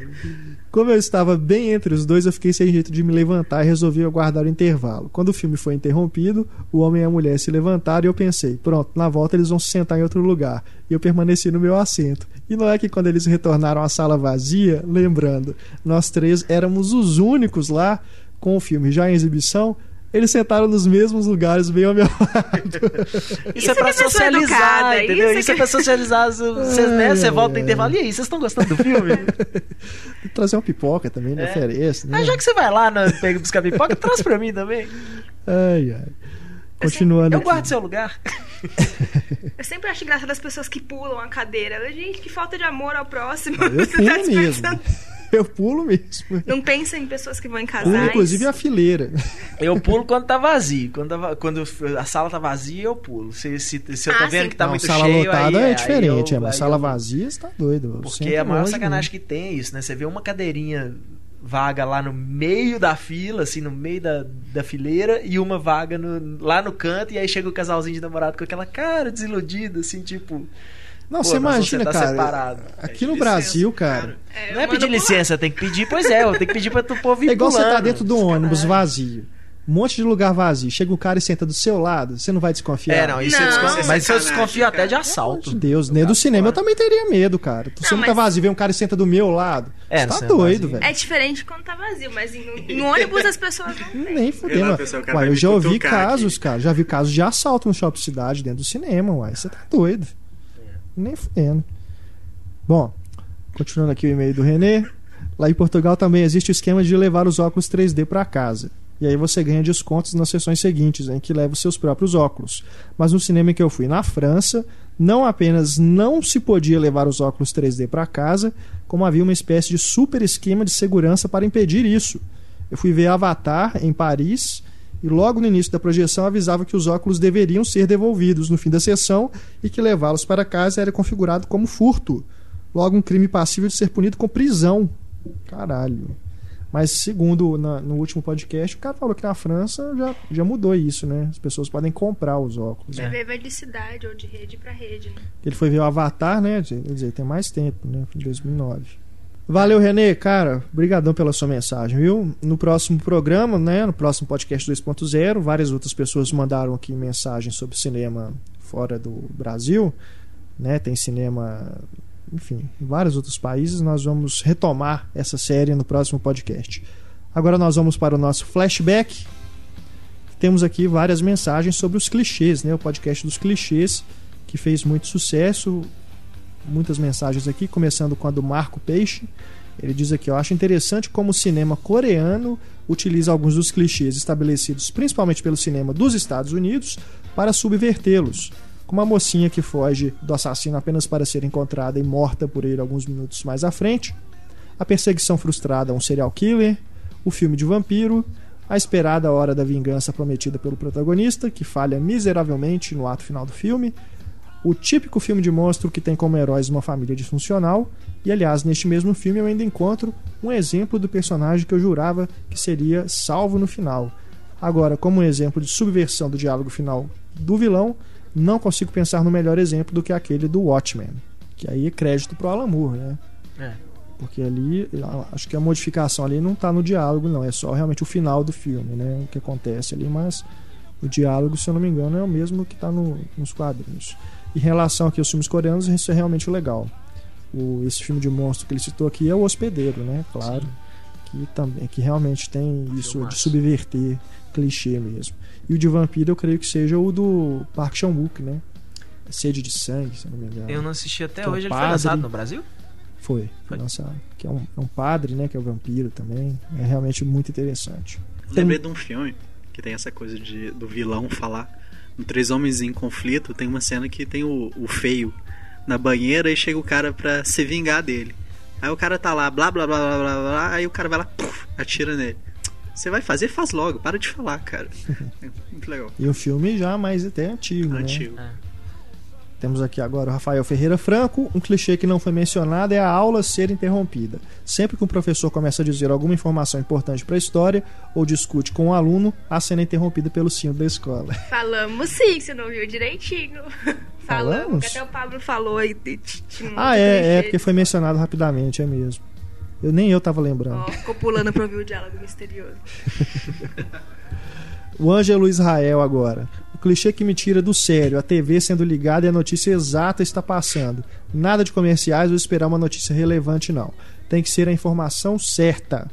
Como eu estava bem entre os dois, eu fiquei sem jeito de me levantar e resolvi aguardar o intervalo. Quando o filme foi interrompido, o homem e a mulher se levantaram e eu pensei: pronto, na volta eles vão se sentar em outro lugar. E eu permaneci no meu assento. E não é que quando eles retornaram à sala vazia, lembrando, nós três éramos os únicos lá com o filme já em exibição, eles sentaram nos mesmos lugares, bem ao meu lado. Isso, isso é pra socializar, educada, entendeu? Isso, isso é pra socializar. Você, né, você volta no intervalo. E aí, vocês estão gostando do filme? Trazer uma pipoca também, né? É. Ofereço, né? Ah, já que você vai lá pega, buscar pipoca, traz pra mim também. Ai, ai. Continuando. Eu aqui. guardo seu lugar. Eu sempre acho engraçado as pessoas que pulam a cadeira. Gente, que falta de amor ao próximo. Eu pulo tá mesmo. Eu pulo mesmo. Não pensa em pessoas que vão em casais. Pulo, inclusive a fileira. Eu pulo quando tá vazio. Quando, tá, quando a sala tá vazia, eu pulo. Se, se, se eu tô ah, vendo sim. que tá não, muito sala cheio. Sala lotada aí, é diferente, eu, é, mas sala eu... vazia você tá doido. Porque a maior sacanagem que tem é isso, né? Você vê uma cadeirinha vaga lá no meio da fila, assim, no meio da, da fileira, e uma vaga no, lá no canto, e aí chega o casalzinho de namorado com aquela cara desiludida, assim, tipo. Não, você imagina, tá cara. Separado. Aqui é no Brasil, cara. É, não é pedir licença, tem que pedir, pois é, tem que pedir pra tu povo ir É igual pulando. você tá dentro do ônibus vazio. Um monte de lugar vazio. Chega um cara e senta do seu lado, você não vai desconfiar. É, não, isso não. eu desconfio. Mas eu desconfio até de assalto. Meu Deus, nem do cinema eu também teria medo, cara. Se você não tá vazio, vem um cara e senta do meu lado. É, você tá doido, velho. É diferente quando tá vazio, mas no, no ônibus as pessoas não têm. Nem fudendo. Uai, eu já ouvi casos, aqui. cara. Já vi casos de assalto no shopping cidade dentro do cinema, uai. Você tá doido. Nem fudendo. Bom, continuando aqui o e-mail do Renê. Lá em Portugal também existe o esquema de levar os óculos 3D para casa. E aí você ganha descontos nas sessões seguintes, em que leva os seus próprios óculos. Mas no cinema em que eu fui na França, não apenas não se podia levar os óculos 3D para casa, como havia uma espécie de super esquema de segurança para impedir isso. Eu fui ver Avatar em Paris e logo no início da projeção avisava que os óculos deveriam ser devolvidos no fim da sessão e que levá-los para casa era configurado como furto. Logo, um crime passível de ser punido com prisão. Caralho. Mas, segundo na, no último podcast, o cara falou que na França já, já mudou isso, né? As pessoas podem comprar os óculos. Já né? veio de cidade ou de rede para rede. Né? Ele foi ver o Avatar, né? Quer dizer, tem mais tempo, né? Em 2009. Valeu, Renê, cara. Obrigadão pela sua mensagem, viu? No próximo programa, né? No próximo podcast 2.0, várias outras pessoas mandaram aqui mensagens sobre cinema fora do Brasil, né? Tem cinema enfim, em vários outros países. Nós vamos retomar essa série no próximo podcast. Agora nós vamos para o nosso flashback. Temos aqui várias mensagens sobre os clichês, né? O podcast dos clichês que fez muito sucesso. Muitas mensagens aqui, começando com a do Marco Peixe. Ele diz aqui: Eu acho interessante como o cinema coreano utiliza alguns dos clichês estabelecidos principalmente pelo cinema dos Estados Unidos para subvertê-los como a mocinha que foge do assassino apenas para ser encontrada e morta por ele alguns minutos mais à frente, a perseguição frustrada a um serial killer, o filme de vampiro, a esperada hora da vingança prometida pelo protagonista, que falha miseravelmente no ato final do filme, o típico filme de monstro que tem como heróis uma família disfuncional, e aliás, neste mesmo filme eu ainda encontro um exemplo do personagem que eu jurava que seria salvo no final. Agora, como um exemplo de subversão do diálogo final do vilão, não consigo pensar no melhor exemplo do que aquele do Watchmen. Que aí é crédito pro Alan Moore, né? É. Porque ali, acho que a modificação ali não está no diálogo, não. É só realmente o final do filme, né? O que acontece ali, mas o diálogo, se eu não me engano, é o mesmo que está no, nos quadrinhos. Em relação aqui aos filmes coreanos, isso é realmente legal. O, esse filme de monstro que ele citou aqui é o Hospedeiro, né? Claro. Que, também, que realmente tem isso de subverter clichê mesmo. E o de vampiro eu creio que seja o do Park Chan-wook, né? Sede de Sangue, se não me engano. Eu não assisti até hoje. É um ele foi lançado no Brasil? Foi, foi lançado. Que é um, é um padre, né? Que é o vampiro também. É realmente muito interessante. Lembrei de um filme que tem essa coisa de, do vilão falar. No Três Homens em Conflito tem uma cena que tem o, o feio na banheira e chega o cara pra se vingar dele. Aí o cara tá lá, blá blá blá blá blá, blá aí o cara vai lá, puf, atira nele. Você vai fazer, faz logo. Para de falar, cara. É muito legal. E o filme já mais até antigo, antigo. né? É. Temos aqui agora o Rafael Ferreira Franco. Um clichê que não foi mencionado é a aula ser interrompida. Sempre que um professor começa a dizer alguma informação importante para a história ou discute com um aluno, a cena é interrompida pelo sino da escola. Falamos sim, você não viu direitinho. Falamos? Falamos? Até o Pablo falou aí. Ah, é, é porque foi mencionado rapidamente, é mesmo. Eu nem eu tava lembrando. Oh, ficou pulando pra ouvir o diálogo misterioso. o Ângelo Israel agora clichê que me tira do sério, a TV sendo ligada e a notícia exata está passando. Nada de comerciais ou esperar uma notícia relevante, não. Tem que ser a informação certa.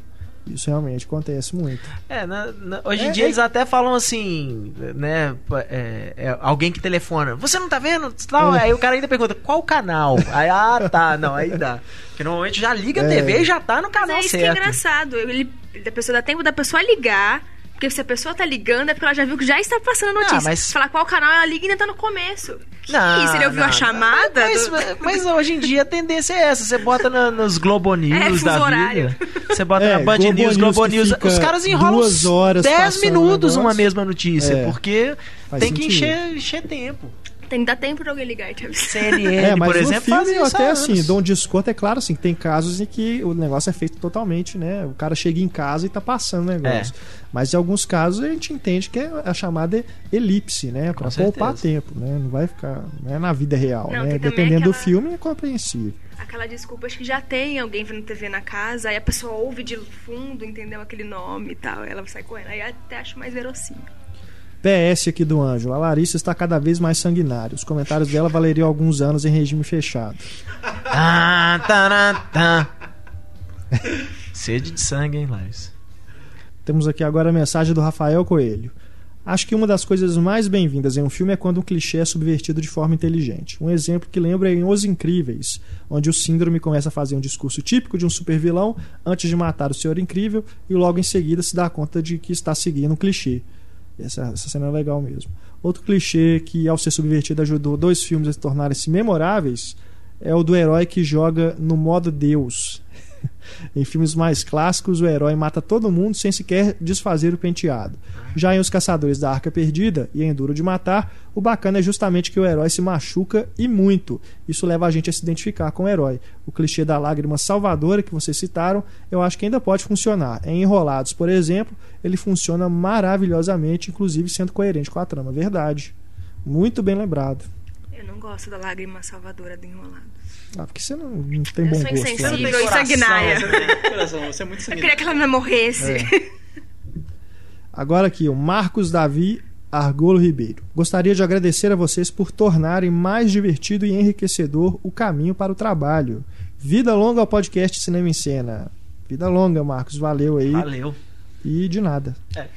Isso realmente acontece muito. É, na, na, hoje em é, dia é... eles até falam assim, né? É, é, alguém que telefona, você não tá vendo? Tal? É. Aí o cara ainda pergunta, qual canal? Aí, ah, tá, não, aí dá. Porque normalmente já liga a é. TV e já tá no canal Mas é isso certo. que é engraçado. Ele, a pessoa dá tempo da pessoa ligar porque se a pessoa tá ligando é porque ela já viu que já está passando a notícia. Ah, mas... Falar qual canal ela liga e ainda tá no começo. Que não, isso? Ele ouviu não, a chamada? Mas, do... mas, hoje em dia a tendência é essa. Você bota na, nos Globo News é, da horário. vida. Você bota é, na Band Globo News, Globo News. Os caras enrolam duas horas 10 minutos uma mesma notícia. É, porque tem que encher, encher tempo. Tem que dar tempo pra alguém ligar te avisar. CNN, é, mas por exemplo, filme até assim, dou um desconto, é claro assim, que tem casos em que o negócio é feito totalmente, né? O cara chega em casa e tá passando o negócio. É. Mas em alguns casos a gente entende que é a chamada elipse, né? Pra poupar tempo, né? Não vai ficar. Não é na vida real, Não, né? Dependendo aquela... do filme, é compreensível aquela desculpa, acho que já tem alguém vendo TV na casa, aí a pessoa ouve de fundo, entendeu aquele nome e tal, ela sai correndo. Aí até acho mais verossímil. PS aqui do Anjo. A Larissa está cada vez mais sanguinária. Os comentários dela valeriam alguns anos em regime fechado. Ah. Sede de sangue, hein, Larissa? Temos aqui agora a mensagem do Rafael Coelho. Acho que uma das coisas mais bem-vindas em um filme é quando um clichê é subvertido de forma inteligente. Um exemplo que lembra é em Os Incríveis, onde o Síndrome começa a fazer um discurso típico de um supervilão antes de matar o Senhor Incrível e logo em seguida se dá conta de que está seguindo um clichê. Essa, essa cena é legal mesmo. Outro clichê que, ao ser subvertido, ajudou dois filmes a se tornarem-se memoráveis é o do herói que joga no modo Deus. Em filmes mais clássicos, o herói mata todo mundo sem sequer desfazer o penteado. Já em Os Caçadores da Arca Perdida e em Duro de Matar, o bacana é justamente que o herói se machuca e muito. Isso leva a gente a se identificar com o herói. O clichê da lágrima salvadora que vocês citaram, eu acho que ainda pode funcionar. Em Enrolados, por exemplo, ele funciona maravilhosamente, inclusive sendo coerente com a trama. Verdade. Muito bem lembrado. Eu não gosto da lágrima salvadora do Enrolados. Ah, porque você não, não tem eu bom gosto. Eu sou insensível e sanguinária. Você é muito sanguinária. Eu queria que ela não morresse. É. Agora aqui, o Marcos Davi Argolo Ribeiro. Gostaria de agradecer a vocês por tornarem mais divertido e enriquecedor o caminho para o trabalho. Vida longa ao podcast Cinema em Cena. Vida longa, Marcos. Valeu aí. Valeu. E de nada. É.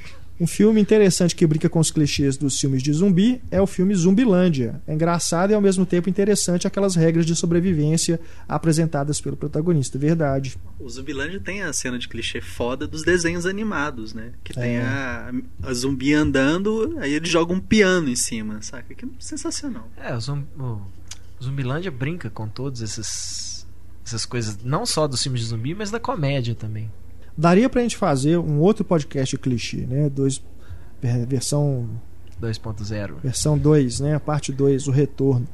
Um filme interessante que brinca com os clichês dos filmes de zumbi é o filme Zumbilândia. É engraçado e ao mesmo tempo interessante aquelas regras de sobrevivência apresentadas pelo protagonista. Verdade. O Zumbilândia tem a cena de clichê foda dos desenhos animados, né? Que tem é. a, a, zumbi andando, aí ele joga um piano em cima, saca? Que é sensacional. É, o, zumbi, o Zumbilândia brinca com todas essas, essas coisas, não só dos filmes de zumbi, mas da comédia também. Daria pra gente fazer um outro podcast clichê, né? Dois, versão 2.0. Versão 2, né? A parte 2, o retorno.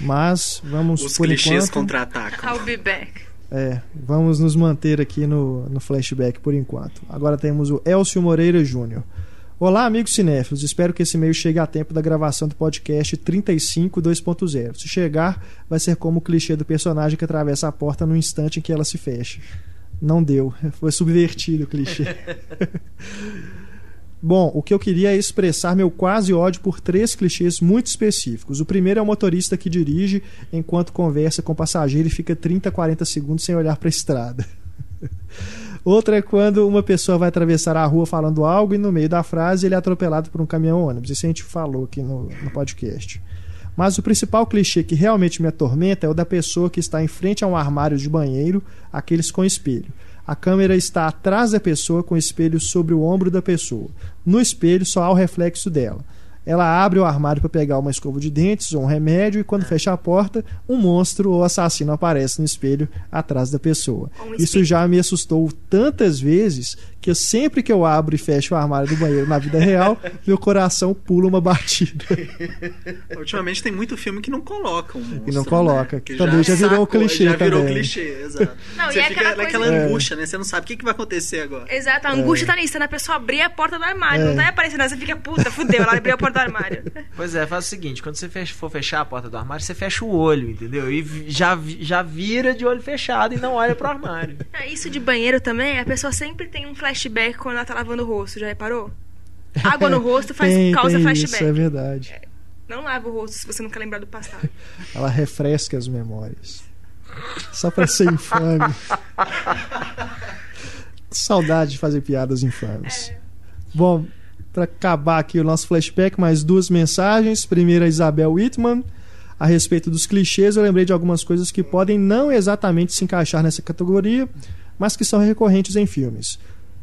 Mas vamos Os por clichês enquanto. contra-atacam. I'll be back. É, vamos nos manter aqui no, no flashback por enquanto. Agora temos o Elcio Moreira Júnior. Olá, amigos cinéfilos. Espero que esse e-mail chegue a tempo da gravação do podcast 35 2.0. Se chegar, vai ser como o clichê do personagem que atravessa a porta no instante em que ela se fecha. Não deu. Foi subvertido o clichê. Bom, o que eu queria é expressar meu quase ódio por três clichês muito específicos. O primeiro é o motorista que dirige enquanto conversa com o passageiro e fica 30, 40 segundos sem olhar para a estrada. Outra é quando uma pessoa vai atravessar a rua falando algo e no meio da frase ele é atropelado por um caminhão ônibus. Isso a gente falou aqui no, no podcast. Mas o principal clichê que realmente me atormenta é o da pessoa que está em frente a um armário de banheiro, aqueles com espelho. A câmera está atrás da pessoa com o espelho sobre o ombro da pessoa. No espelho só há o reflexo dela. Ela abre o armário para pegar uma escova de dentes ou um remédio e quando fecha a porta, um monstro ou assassino aparece no espelho atrás da pessoa. Um Isso já me assustou tantas vezes que eu, sempre que eu abro e fecho o armário do banheiro na vida real, meu coração pula uma batida. Ultimamente tem muito filme que não coloca um monstro, E não coloca. Né? Que também já, já virou um clichê Já virou também. clichê, exato. Não, Você fica aquela naquela coisa... angústia, né? Você não sabe o que, que vai acontecer agora. Exato, a angústia é. tá nisso, na pessoa abrir a porta do armário. É. Não tá aparecendo, você fica, puta, fudeu, ela abriu a porta do armário. Pois é, faz o seguinte, quando você for fechar a porta do armário, você fecha o olho, entendeu? E já, já vira de olho fechado e não olha pro armário. É, isso de banheiro também, a pessoa sempre tem um flashback quando ela tá lavando o rosto, já reparou? Água no rosto faz tem, causa tem flashback. Isso é verdade. É, não lava o rosto se você não quer lembrar do passado. Ela refresca as memórias. Só pra ser infame. Saudade de fazer piadas infames. É. Bom, para acabar aqui o nosso flashback, mais duas mensagens. Primeiro, a Isabel Whitman. A respeito dos clichês, eu lembrei de algumas coisas que podem não exatamente se encaixar nessa categoria, mas que são recorrentes em filmes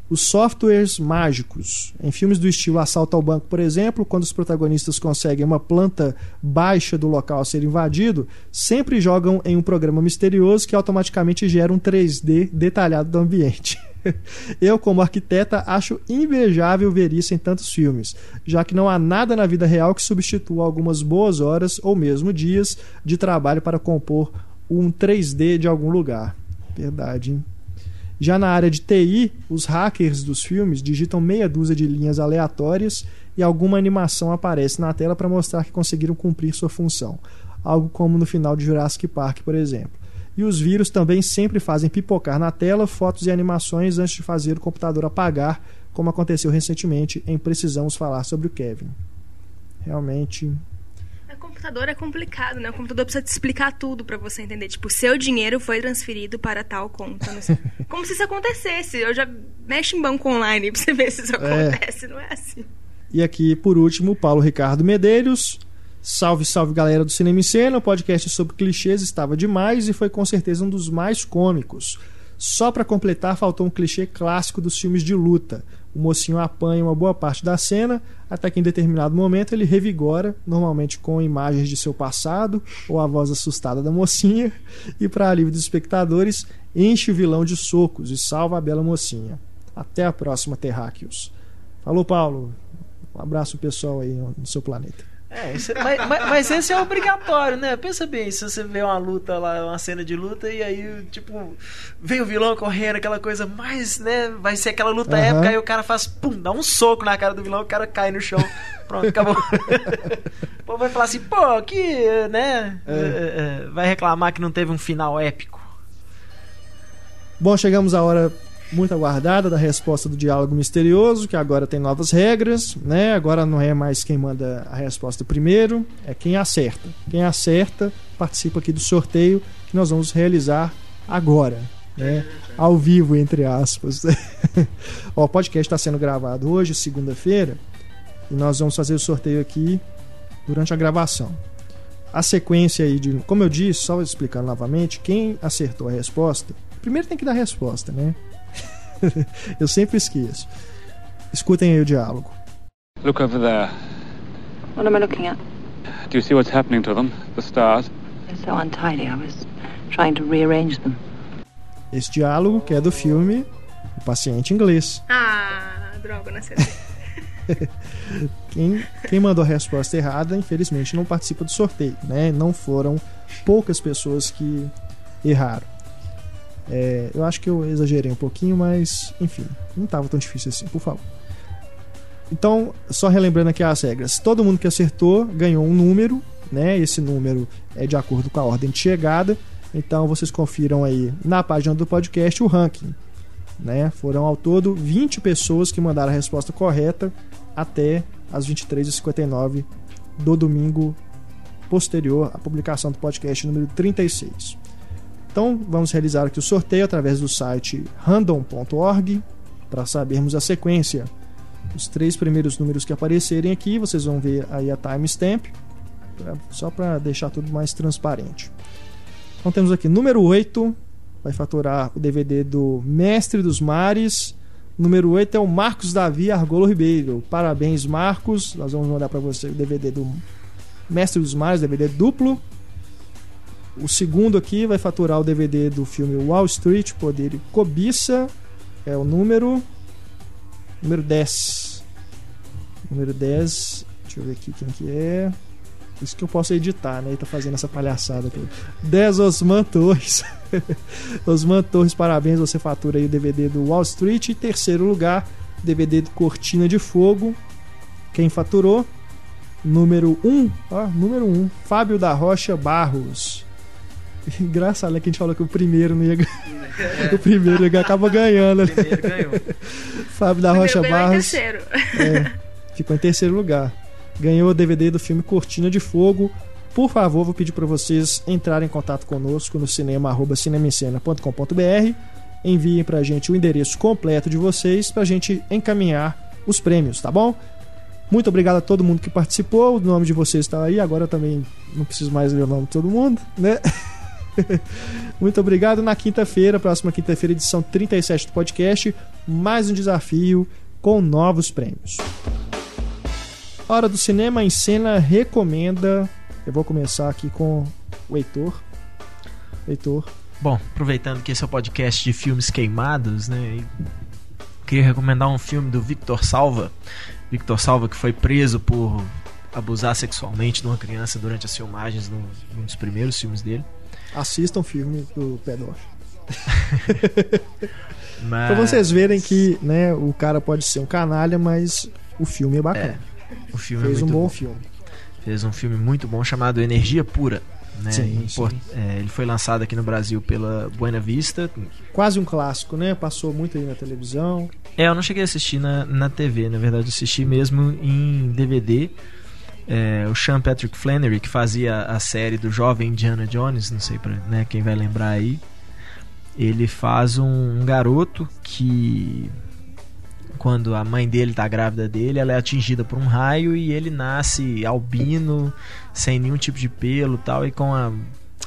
os softwares mágicos. Em filmes do estilo Assalto ao Banco, por exemplo, quando os protagonistas conseguem uma planta baixa do local a ser invadido, sempre jogam em um programa misterioso que automaticamente gera um 3D detalhado do ambiente. Eu, como arquiteta, acho invejável ver isso em tantos filmes, já que não há nada na vida real que substitua algumas boas horas ou mesmo dias de trabalho para compor um 3D de algum lugar. Verdade, hein? Já na área de TI, os hackers dos filmes digitam meia dúzia de linhas aleatórias e alguma animação aparece na tela para mostrar que conseguiram cumprir sua função, algo como no final de Jurassic Park, por exemplo. E os vírus também sempre fazem pipocar na tela fotos e animações antes de fazer o computador apagar, como aconteceu recentemente em Precisamos Falar sobre o Kevin. Realmente computador é complicado, né? O computador precisa te explicar tudo para você entender. Tipo, seu dinheiro foi transferido para tal conta. Como se isso acontecesse. Eu já mexo em banco online pra você ver se isso é. acontece. É. Não é assim. E aqui, por último, Paulo Ricardo Medeiros. Salve, salve galera do Cinema em Cena. O podcast sobre clichês estava demais e foi com certeza um dos mais cômicos. Só para completar, faltou um clichê clássico dos filmes de luta. O mocinho apanha uma boa parte da cena, até que em determinado momento ele revigora, normalmente com imagens de seu passado ou a voz assustada da mocinha, e para alívio dos espectadores, enche o vilão de socos e salva a bela mocinha. Até a próxima, Terráqueos. Falou, Paulo. Um abraço pessoal aí no seu planeta. É, esse, mas, mas, mas, esse é obrigatório, né? Pensa bem, se você vê uma luta lá, uma cena de luta, e aí, tipo, vem o vilão correndo, aquela coisa mais, né? Vai ser aquela luta uhum. épica, aí o cara faz, pum, dá um soco na cara do vilão, o cara cai no chão. Pronto, acabou. o povo vai falar assim, pô, que, né? É. é. É, vai reclamar que não teve um final épico. Bom, chegamos à hora muito aguardada da resposta do diálogo misterioso, que agora tem novas regras, né? Agora não é mais quem manda a resposta primeiro, é quem acerta. Quem acerta participa aqui do sorteio que nós vamos realizar agora, né? Ao vivo, entre aspas. O podcast está sendo gravado hoje, segunda-feira, e nós vamos fazer o sorteio aqui durante a gravação. A sequência aí de, como eu disse, só explicando novamente, quem acertou a resposta, primeiro tem que dar a resposta, né? Eu sempre esqueço. Escutem aí o diálogo. Look over there. What am I looking at? Do you see what's happening to them? The stars? They're so untidy. I was trying to rearrange them. Esse diálogo que é do filme O Paciente Inglês. Ah, droga, não sei. quem, quem mandou a resposta errada, infelizmente, não participa do sorteio, né? Não foram poucas pessoas que erraram. É, eu acho que eu exagerei um pouquinho, mas enfim, não estava tão difícil assim, por favor. Então, só relembrando aqui as regras: todo mundo que acertou ganhou um número, né? Esse número é de acordo com a ordem de chegada. Então, vocês confiram aí na página do podcast o ranking. Né? Foram ao todo 20 pessoas que mandaram a resposta correta até as 23h59 do domingo posterior à publicação do podcast número 36. Então vamos realizar aqui o sorteio através do site random.org para sabermos a sequência. Os três primeiros números que aparecerem aqui, vocês vão ver aí a timestamp, só para deixar tudo mais transparente. Então temos aqui número 8, vai faturar o DVD do Mestre dos Mares, Número 8 é o Marcos Davi Argolo Ribeiro. Parabéns, Marcos. Nós vamos mandar para você o DVD do Mestre dos Mares, DVD duplo. O segundo aqui vai faturar o DVD do filme Wall Street, Poder e Cobiça. É o número. Número 10. Número 10. Deixa eu ver aqui quem que é. Isso que eu posso editar, né? E tá fazendo essa palhaçada aqui. 10 Osman Torres. Osman Torres, parabéns. Você fatura aí o DVD do Wall Street. E terceiro lugar, DVD do Cortina de Fogo. Quem faturou? Número 1. Um, ó, número 1. Um, Fábio da Rocha Barros. Engraçado, né? Que a gente falou que o primeiro não ia ganhar. É. O primeiro ia, acaba ganhando. O primeiro ganhou. Fábio da Rocha Barros. Em terceiro. É, ficou em terceiro lugar ganhou o DVD do filme Cortina de Fogo. Por favor, vou pedir para vocês entrarem em contato conosco no cinema cinemascena.com.br. Enviem para a gente o endereço completo de vocês para a gente encaminhar os prêmios, tá bom? Muito obrigado a todo mundo que participou. O nome de vocês está aí. Agora eu também não preciso mais ler o nome de todo mundo, né? Muito obrigado. Na quinta-feira, próxima quinta-feira, edição 37 do podcast, mais um desafio com novos prêmios. Hora do Cinema em Cena recomenda. Eu vou começar aqui com o Heitor. Heitor. Bom, aproveitando que esse é o podcast de filmes queimados, né? Queria recomendar um filme do Victor Salva. Victor Salva que foi preso por abusar sexualmente de uma criança durante as filmagens num, dos primeiros filmes dele. Assistam o filme do pedófilo. mas... Pra vocês verem que né, o cara pode ser um canalha, mas o filme é bacana. É. O filme é Fez é um bom, bom, filme. Fez um filme muito bom chamado Energia Pura. Né? Sim, sim. É, ele foi lançado aqui no Brasil pela Buena Vista. Quase um clássico, né? Passou muito aí na televisão. É, eu não cheguei a assistir na, na TV, na verdade, assisti mesmo em DVD. É, o Sean Patrick Flannery, que fazia a série do jovem Indiana Jones, não sei pra, né, quem vai lembrar aí. Ele faz um, um garoto que quando a mãe dele tá grávida dele, ela é atingida por um raio e ele nasce albino, sem nenhum tipo de pelo tal, e com a,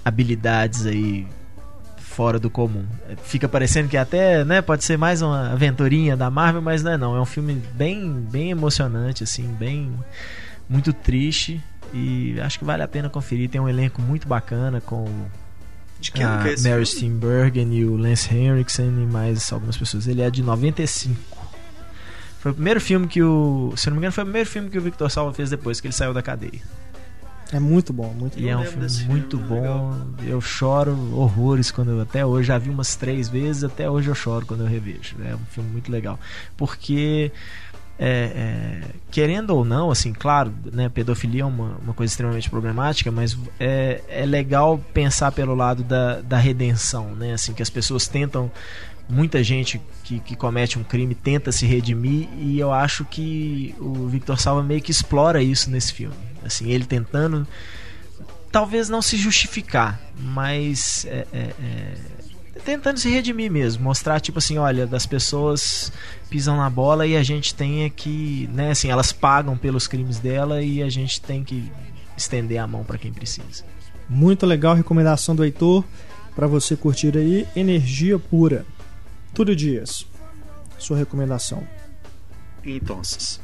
habilidades aí fora do comum. Fica parecendo que até, né, pode ser mais uma aventurinha da Marvel, mas não é não, é um filme bem bem emocionante assim, bem muito triste e acho que vale a pena conferir, tem um elenco muito bacana com de que a é Mary Steenburgen e o Lance Henriksen e mais algumas pessoas. Ele é de 95. Foi o primeiro filme que o. Se não me engano, foi o primeiro filme que o Victor Salva fez depois que ele saiu da cadeia. É muito bom, muito e bom. é um filme muito filme, bom. Eu choro horrores quando eu. Até hoje, já vi umas três vezes, até hoje eu choro quando eu revejo. É um filme muito legal. Porque. É, é, querendo ou não, assim, claro, né, pedofilia é uma, uma coisa extremamente problemática, mas é, é legal pensar pelo lado da, da redenção, né, assim, que as pessoas tentam muita gente que, que comete um crime tenta se redimir e eu acho que o Victor Salva meio que explora isso nesse filme. Assim, ele tentando talvez não se justificar, mas é, é, é, tentando se redimir mesmo, mostrar tipo assim, olha, das pessoas pisam na bola e a gente tem é que, né, assim, elas pagam pelos crimes dela e a gente tem que estender a mão para quem precisa. Muito legal, recomendação do Heitor para você curtir aí, energia pura. Túlio Dias, sua recomendação. Então, esses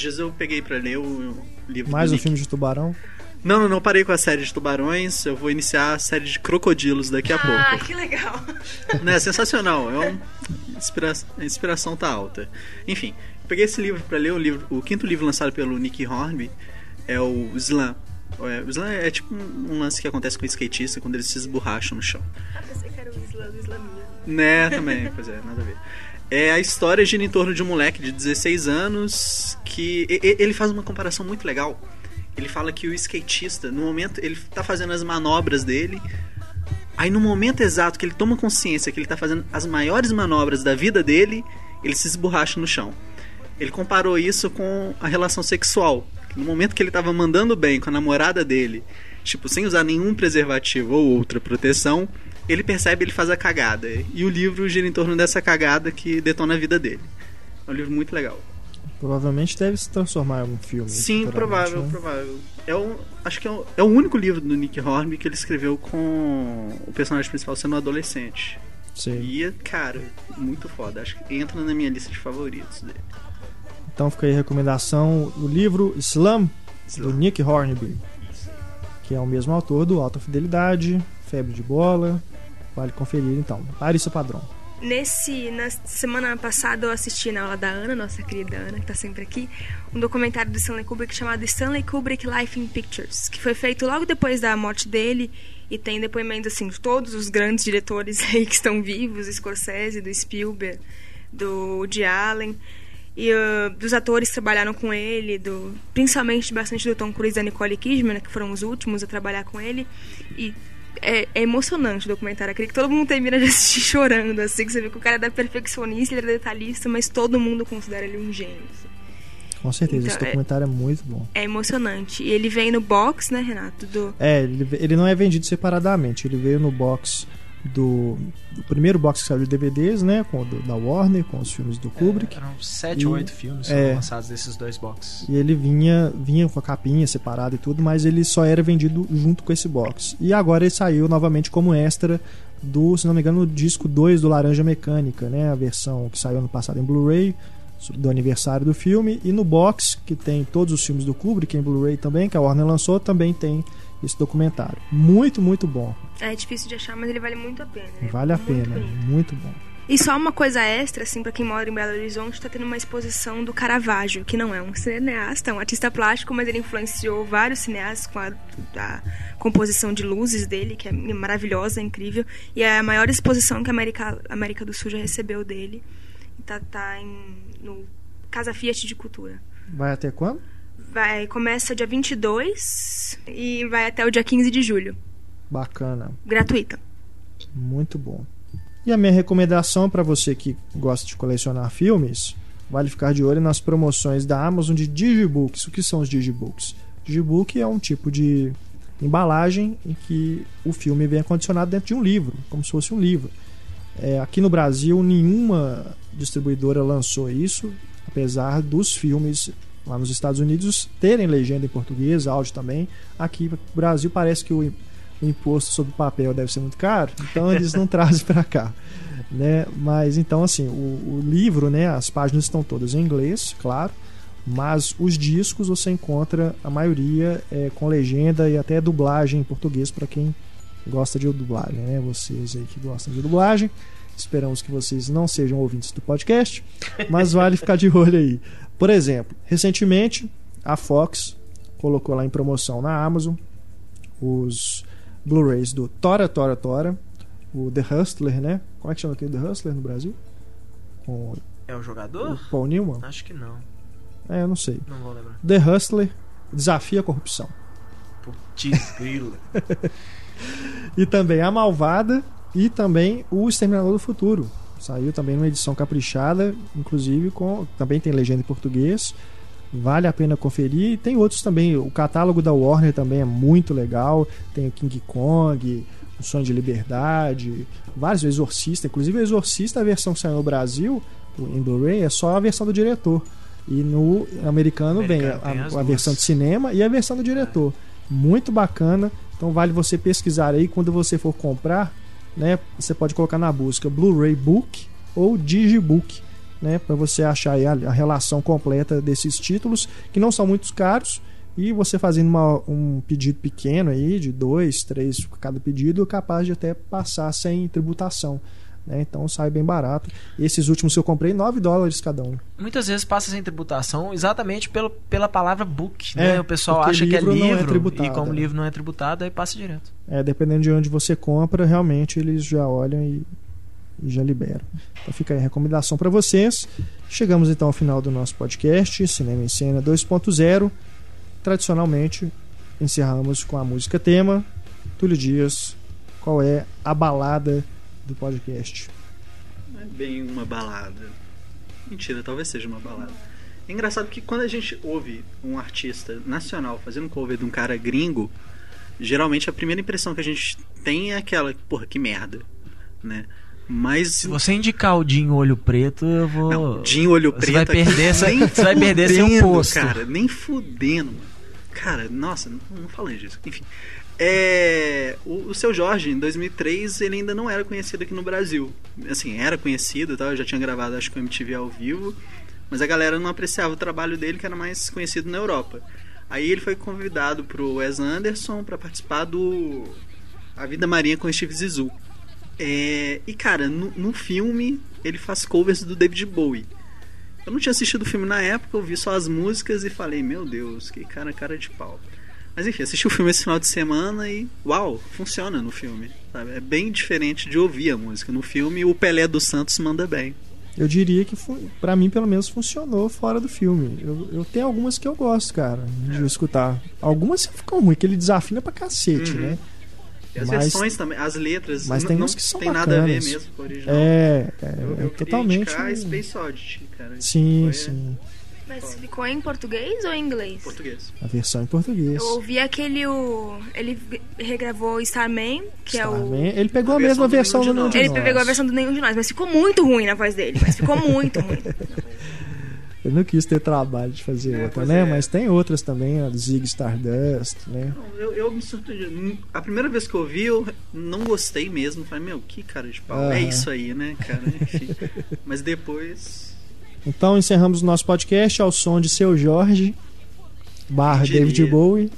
dias eu peguei para ler o livro Mais um Nick... filme de tubarão? Não, não, não parei com a série de tubarões. Eu vou iniciar a série de crocodilos daqui a ah, pouco. Ah, que legal. Né, sensacional. É um... Inspira... A inspiração tá alta. Enfim, peguei esse livro para ler, o, livro... o quinto livro lançado pelo Nick Hornby é o Slam. É, o slam é tipo um lance que acontece com o skatista quando eles se esborracham no chão. Ah, pensei que era o slam, o slam né, também, pois é, nada a ver. É, a história gira em torno de um moleque de 16 anos que ele faz uma comparação muito legal. Ele fala que o skatista, no momento, ele tá fazendo as manobras dele, aí no momento exato que ele toma consciência que ele tá fazendo as maiores manobras da vida dele, ele se esborracha no chão. Ele comparou isso com a relação sexual. No momento que ele tava mandando bem com a namorada dele, tipo, sem usar nenhum preservativo ou outra proteção, ele percebe, ele faz a cagada. E o livro gira em torno dessa cagada que detona a vida dele. É um livro muito legal. Provavelmente deve se transformar em um filme. Sim, provável, né? provável. É um, acho que é, um, é o único livro do Nick Hornby que ele escreveu com o personagem principal sendo um adolescente. Sei. E, cara, muito foda. Acho que entra na minha lista de favoritos dele. Então fica aí a recomendação do livro Slam, Slam. do Nick Hornby, que é o mesmo autor do Alta Fidelidade, Febre de Bola. Vale conferir então. Larissa Padrão. Nesse, na semana passada eu assisti na aula da Ana, nossa querida Ana, que tá sempre aqui, um documentário do Stanley Kubrick chamado Stanley Kubrick Life in Pictures, que foi feito logo depois da morte dele e tem depoimentos assim de todos os grandes diretores aí que estão vivos, Scorsese, do Spielberg, do Woody Allen e uh, dos atores que trabalharam com ele, do principalmente bastante do Tom Cruise e da Nicole Kidman, né, que foram os últimos a trabalhar com ele e é, é, emocionante o documentário. Aquele que todo mundo termina de assistir chorando, assim, que você vê que o cara é perfeccionista, ele é detalhista, mas todo mundo considera ele um gênio. Assim. Com certeza, então, esse documentário é, é, muito bom. É emocionante. E ele vem no box, né, Renato? Do... É, ele, ele não é vendido separadamente, ele veio no box do, do, primeiro box que saiu de DVDs, né? Com do, da Warner, com os filmes do Kubrick. É, eram sete ou oito filmes é, lançados desses dois boxes. E ele vinha, vinha com a capinha separada e tudo, mas ele só era vendido junto com esse box. E agora ele saiu novamente como extra do, se não me engano, o disco 2 do Laranja Mecânica, né? A versão que saiu ano passado em Blu-ray do aniversário do filme e no box que tem todos os filmes do Kubrick em Blu-ray também que a Warner lançou também tem esse documentário. Muito, muito bom. É difícil de achar, mas ele vale muito a pena. Né? Vale a muito pena, bonito. muito bom. E só uma coisa extra, assim, para quem mora em Belo Horizonte, está tendo uma exposição do Caravaggio, que não é um cineasta, é um artista plástico, mas ele influenciou vários cineastas com a, a composição de luzes dele, que é maravilhosa, incrível. E é a maior exposição que a América, América do Sul já recebeu dele. Tá, tá em, no Casa Fiat de Cultura. Vai até quando? Vai, começa dia 22 e vai até o dia 15 de julho. Bacana. Gratuita. Muito bom. E a minha recomendação para você que gosta de colecionar filmes, vale ficar de olho nas promoções da Amazon de digibooks. O que são os digibooks? Digibook é um tipo de embalagem em que o filme vem acondicionado dentro de um livro, como se fosse um livro. É, aqui no Brasil, nenhuma distribuidora lançou isso, apesar dos filmes lá nos Estados Unidos terem legenda em português, áudio também. Aqui no Brasil parece que o, o imposto sobre papel deve ser muito caro, então eles não trazem para cá. Né? Mas então assim, o, o, livro, né, as páginas estão todas em inglês, claro, mas os discos você encontra a maioria é, com legenda e até dublagem em português para quem gosta de dublagem, né? Vocês aí que gostam de dublagem. Esperamos que vocês não sejam ouvintes do podcast, mas vale ficar de olho aí. Por exemplo, recentemente a Fox colocou lá em promoção na Amazon os Blu-rays do Tora Tora Tora, o The Hustler, né? Como é que chama aquele The Hustler no Brasil? Com é o jogador? O Paul Newman? Acho que não. É, eu não sei. Não vou lembrar. The Hustler desafia a corrupção. Putz, grilo. e também A Malvada e também O Exterminador do Futuro. Saiu também numa edição caprichada, inclusive com também tem legenda em português. Vale a pena conferir. E tem outros também. O catálogo da Warner também é muito legal. Tem o King Kong, O Sonho de Liberdade, vários o Exorcista. Inclusive o Exorcista, a versão que saiu no Brasil, em Blu-ray, é só a versão do diretor. E no americano, vem a, a, a versão de cinema e a versão do diretor. Muito bacana. Então vale você pesquisar aí quando você for comprar né? Você pode colocar na busca Blu-ray Book ou Digibook, né? Para você achar a, a, relação completa desses títulos que não são muito caros e você fazendo uma, um pedido pequeno aí de dois, três cada pedido, capaz de até passar sem tributação. Né? Então sai bem barato. Esses últimos que eu comprei, 9 dólares cada um. Muitas vezes passa sem tributação exatamente pelo, pela palavra book. Né? É, o pessoal acha que é, é livro é e como o livro não é tributado, aí passa direto. É, dependendo de onde você compra, realmente eles já olham e, e já liberam. Então fica aí a recomendação para vocês. Chegamos então ao final do nosso podcast, Cinema em Cena 2.0. Tradicionalmente, encerramos com a música tema. Túlio Dias, qual é a balada do podcast. Não é bem uma balada. Mentira, talvez seja uma balada. É engraçado que quando a gente ouve um artista nacional fazendo um cover de um cara gringo, geralmente a primeira impressão que a gente tem é aquela, porra, que merda, né? Mas se você indicar o Dinho Olho Preto, eu vou Não, Dinho Olho você Preto vai perder essa, você vai perder seu posto. Cara, nem fudendo, mano. Cara, nossa, não, não falei disso. Enfim, É, o, o seu Jorge, em 2003, ele ainda não era conhecido aqui no Brasil. Assim, era conhecido, tá? eu já tinha gravado, acho que o MTV ao vivo, mas a galera não apreciava o trabalho dele, que era mais conhecido na Europa. Aí ele foi convidado pro Wes Anderson para participar do A Vida Marinha com Steve Zissou. É, e cara, no, no, filme ele faz covers do David Bowie. Eu não tinha assistido o filme na época, eu vi só as músicas e falei, meu Deus, que cara, cara de pau. Mas enfim, assisti o filme esse final de semana e uau, funciona no filme. Sabe? É bem diferente de ouvir a música. No filme, o Pelé dos Santos manda bem. Eu diria que para mim pelo menos funcionou fora do filme. Eu, eu tenho algumas que eu gosto, cara, de é. escutar. Algumas ficam ruins, que ele desafina pra cacete, uhum. né? E as mas, versões também, as letras, mas tem não, uns que são tem bacanas. nada a ver mesmo com o original. É, é, eu, eu é totalmente. Space Oddity, cara. Sim, sim. Mas ficou em português ou em inglês? Português. A versão em português. Eu ouvi aquele. O, ele regravou Starman, que Starman. é o. Ele pegou a, a mesma versão do Nenhum de Nós. Ele pegou a versão do Nenhum de Nós, mas ficou muito ruim na voz dele. Mas ficou muito ruim. Eu não quis ter trabalho de fazer é, outra, né? É. Mas tem outras também, a Zig Stardust, né? Não, eu, eu me surpreendi. A primeira vez que eu vi, eu não gostei mesmo. Falei, meu, que cara de pau. É isso aí, né, cara? Enfim. Mas depois. Então encerramos o nosso podcast ao som de Seu Jorge, barra David Bowie.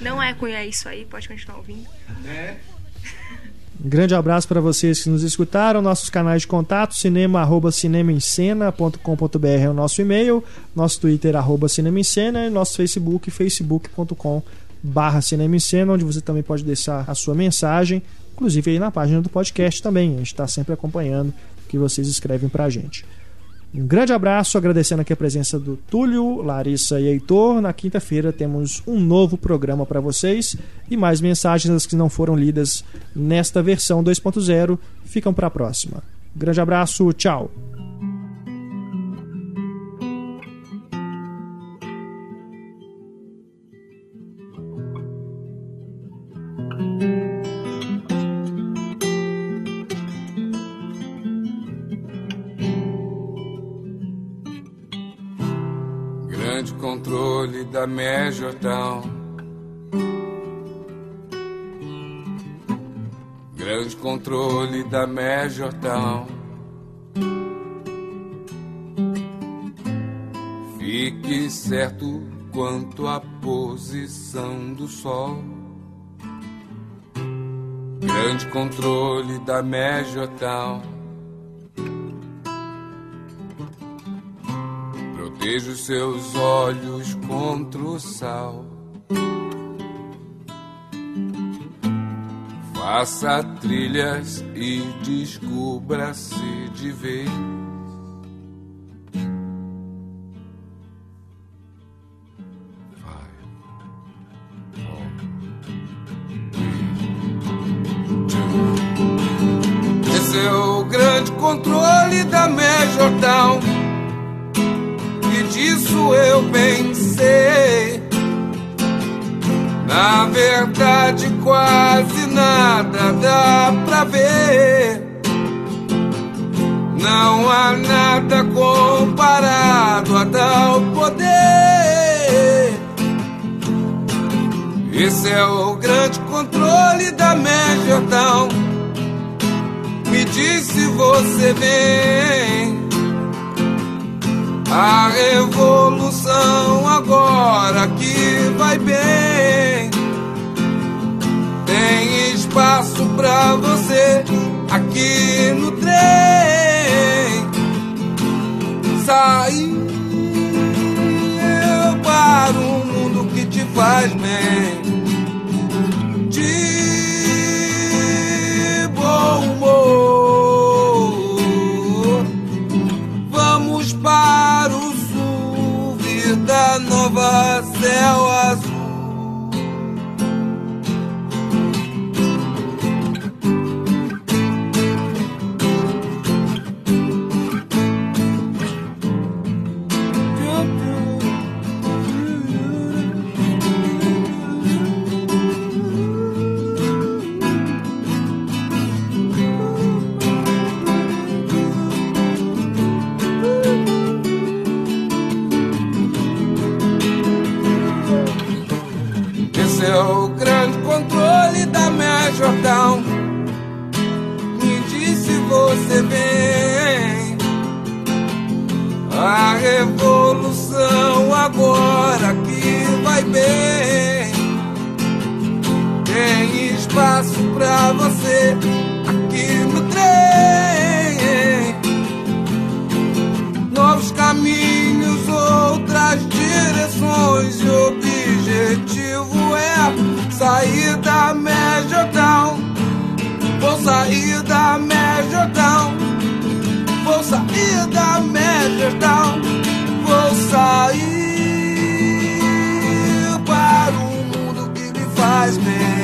Não é cunha isso aí, pode continuar ouvindo. Né? Um grande abraço para vocês que nos escutaram. Nossos canais de contato, cinema arroba cinemaencena.com.br é o nosso e-mail, nosso Twitter arroba cinema cena e nosso Facebook, facebook.com barra cinema cena, onde você também pode deixar a sua mensagem, inclusive aí na página do podcast também. A gente está sempre acompanhando o que vocês escrevem para a gente. Um grande abraço, agradecendo aqui a presença do Túlio, Larissa e Heitor. Na quinta-feira temos um novo programa para vocês e mais mensagens que não foram lidas nesta versão 2.0 ficam para a próxima. grande abraço, tchau. Controle da Major Town. Grande controle da Major Town. Fique certo quanto à posição do sol. Grande controle da Major Town. Vejo seus olhos contra o sal. Faça trilhas e descubra-se de vez. Pra você. Aqui agora que vai bem. Tem espaço pra você aqui no trem. Novos caminhos, outras direções. E o objetivo é sair da Major Town. Vou sair da Major Town. Vou sair da Major Town. Vou sair para um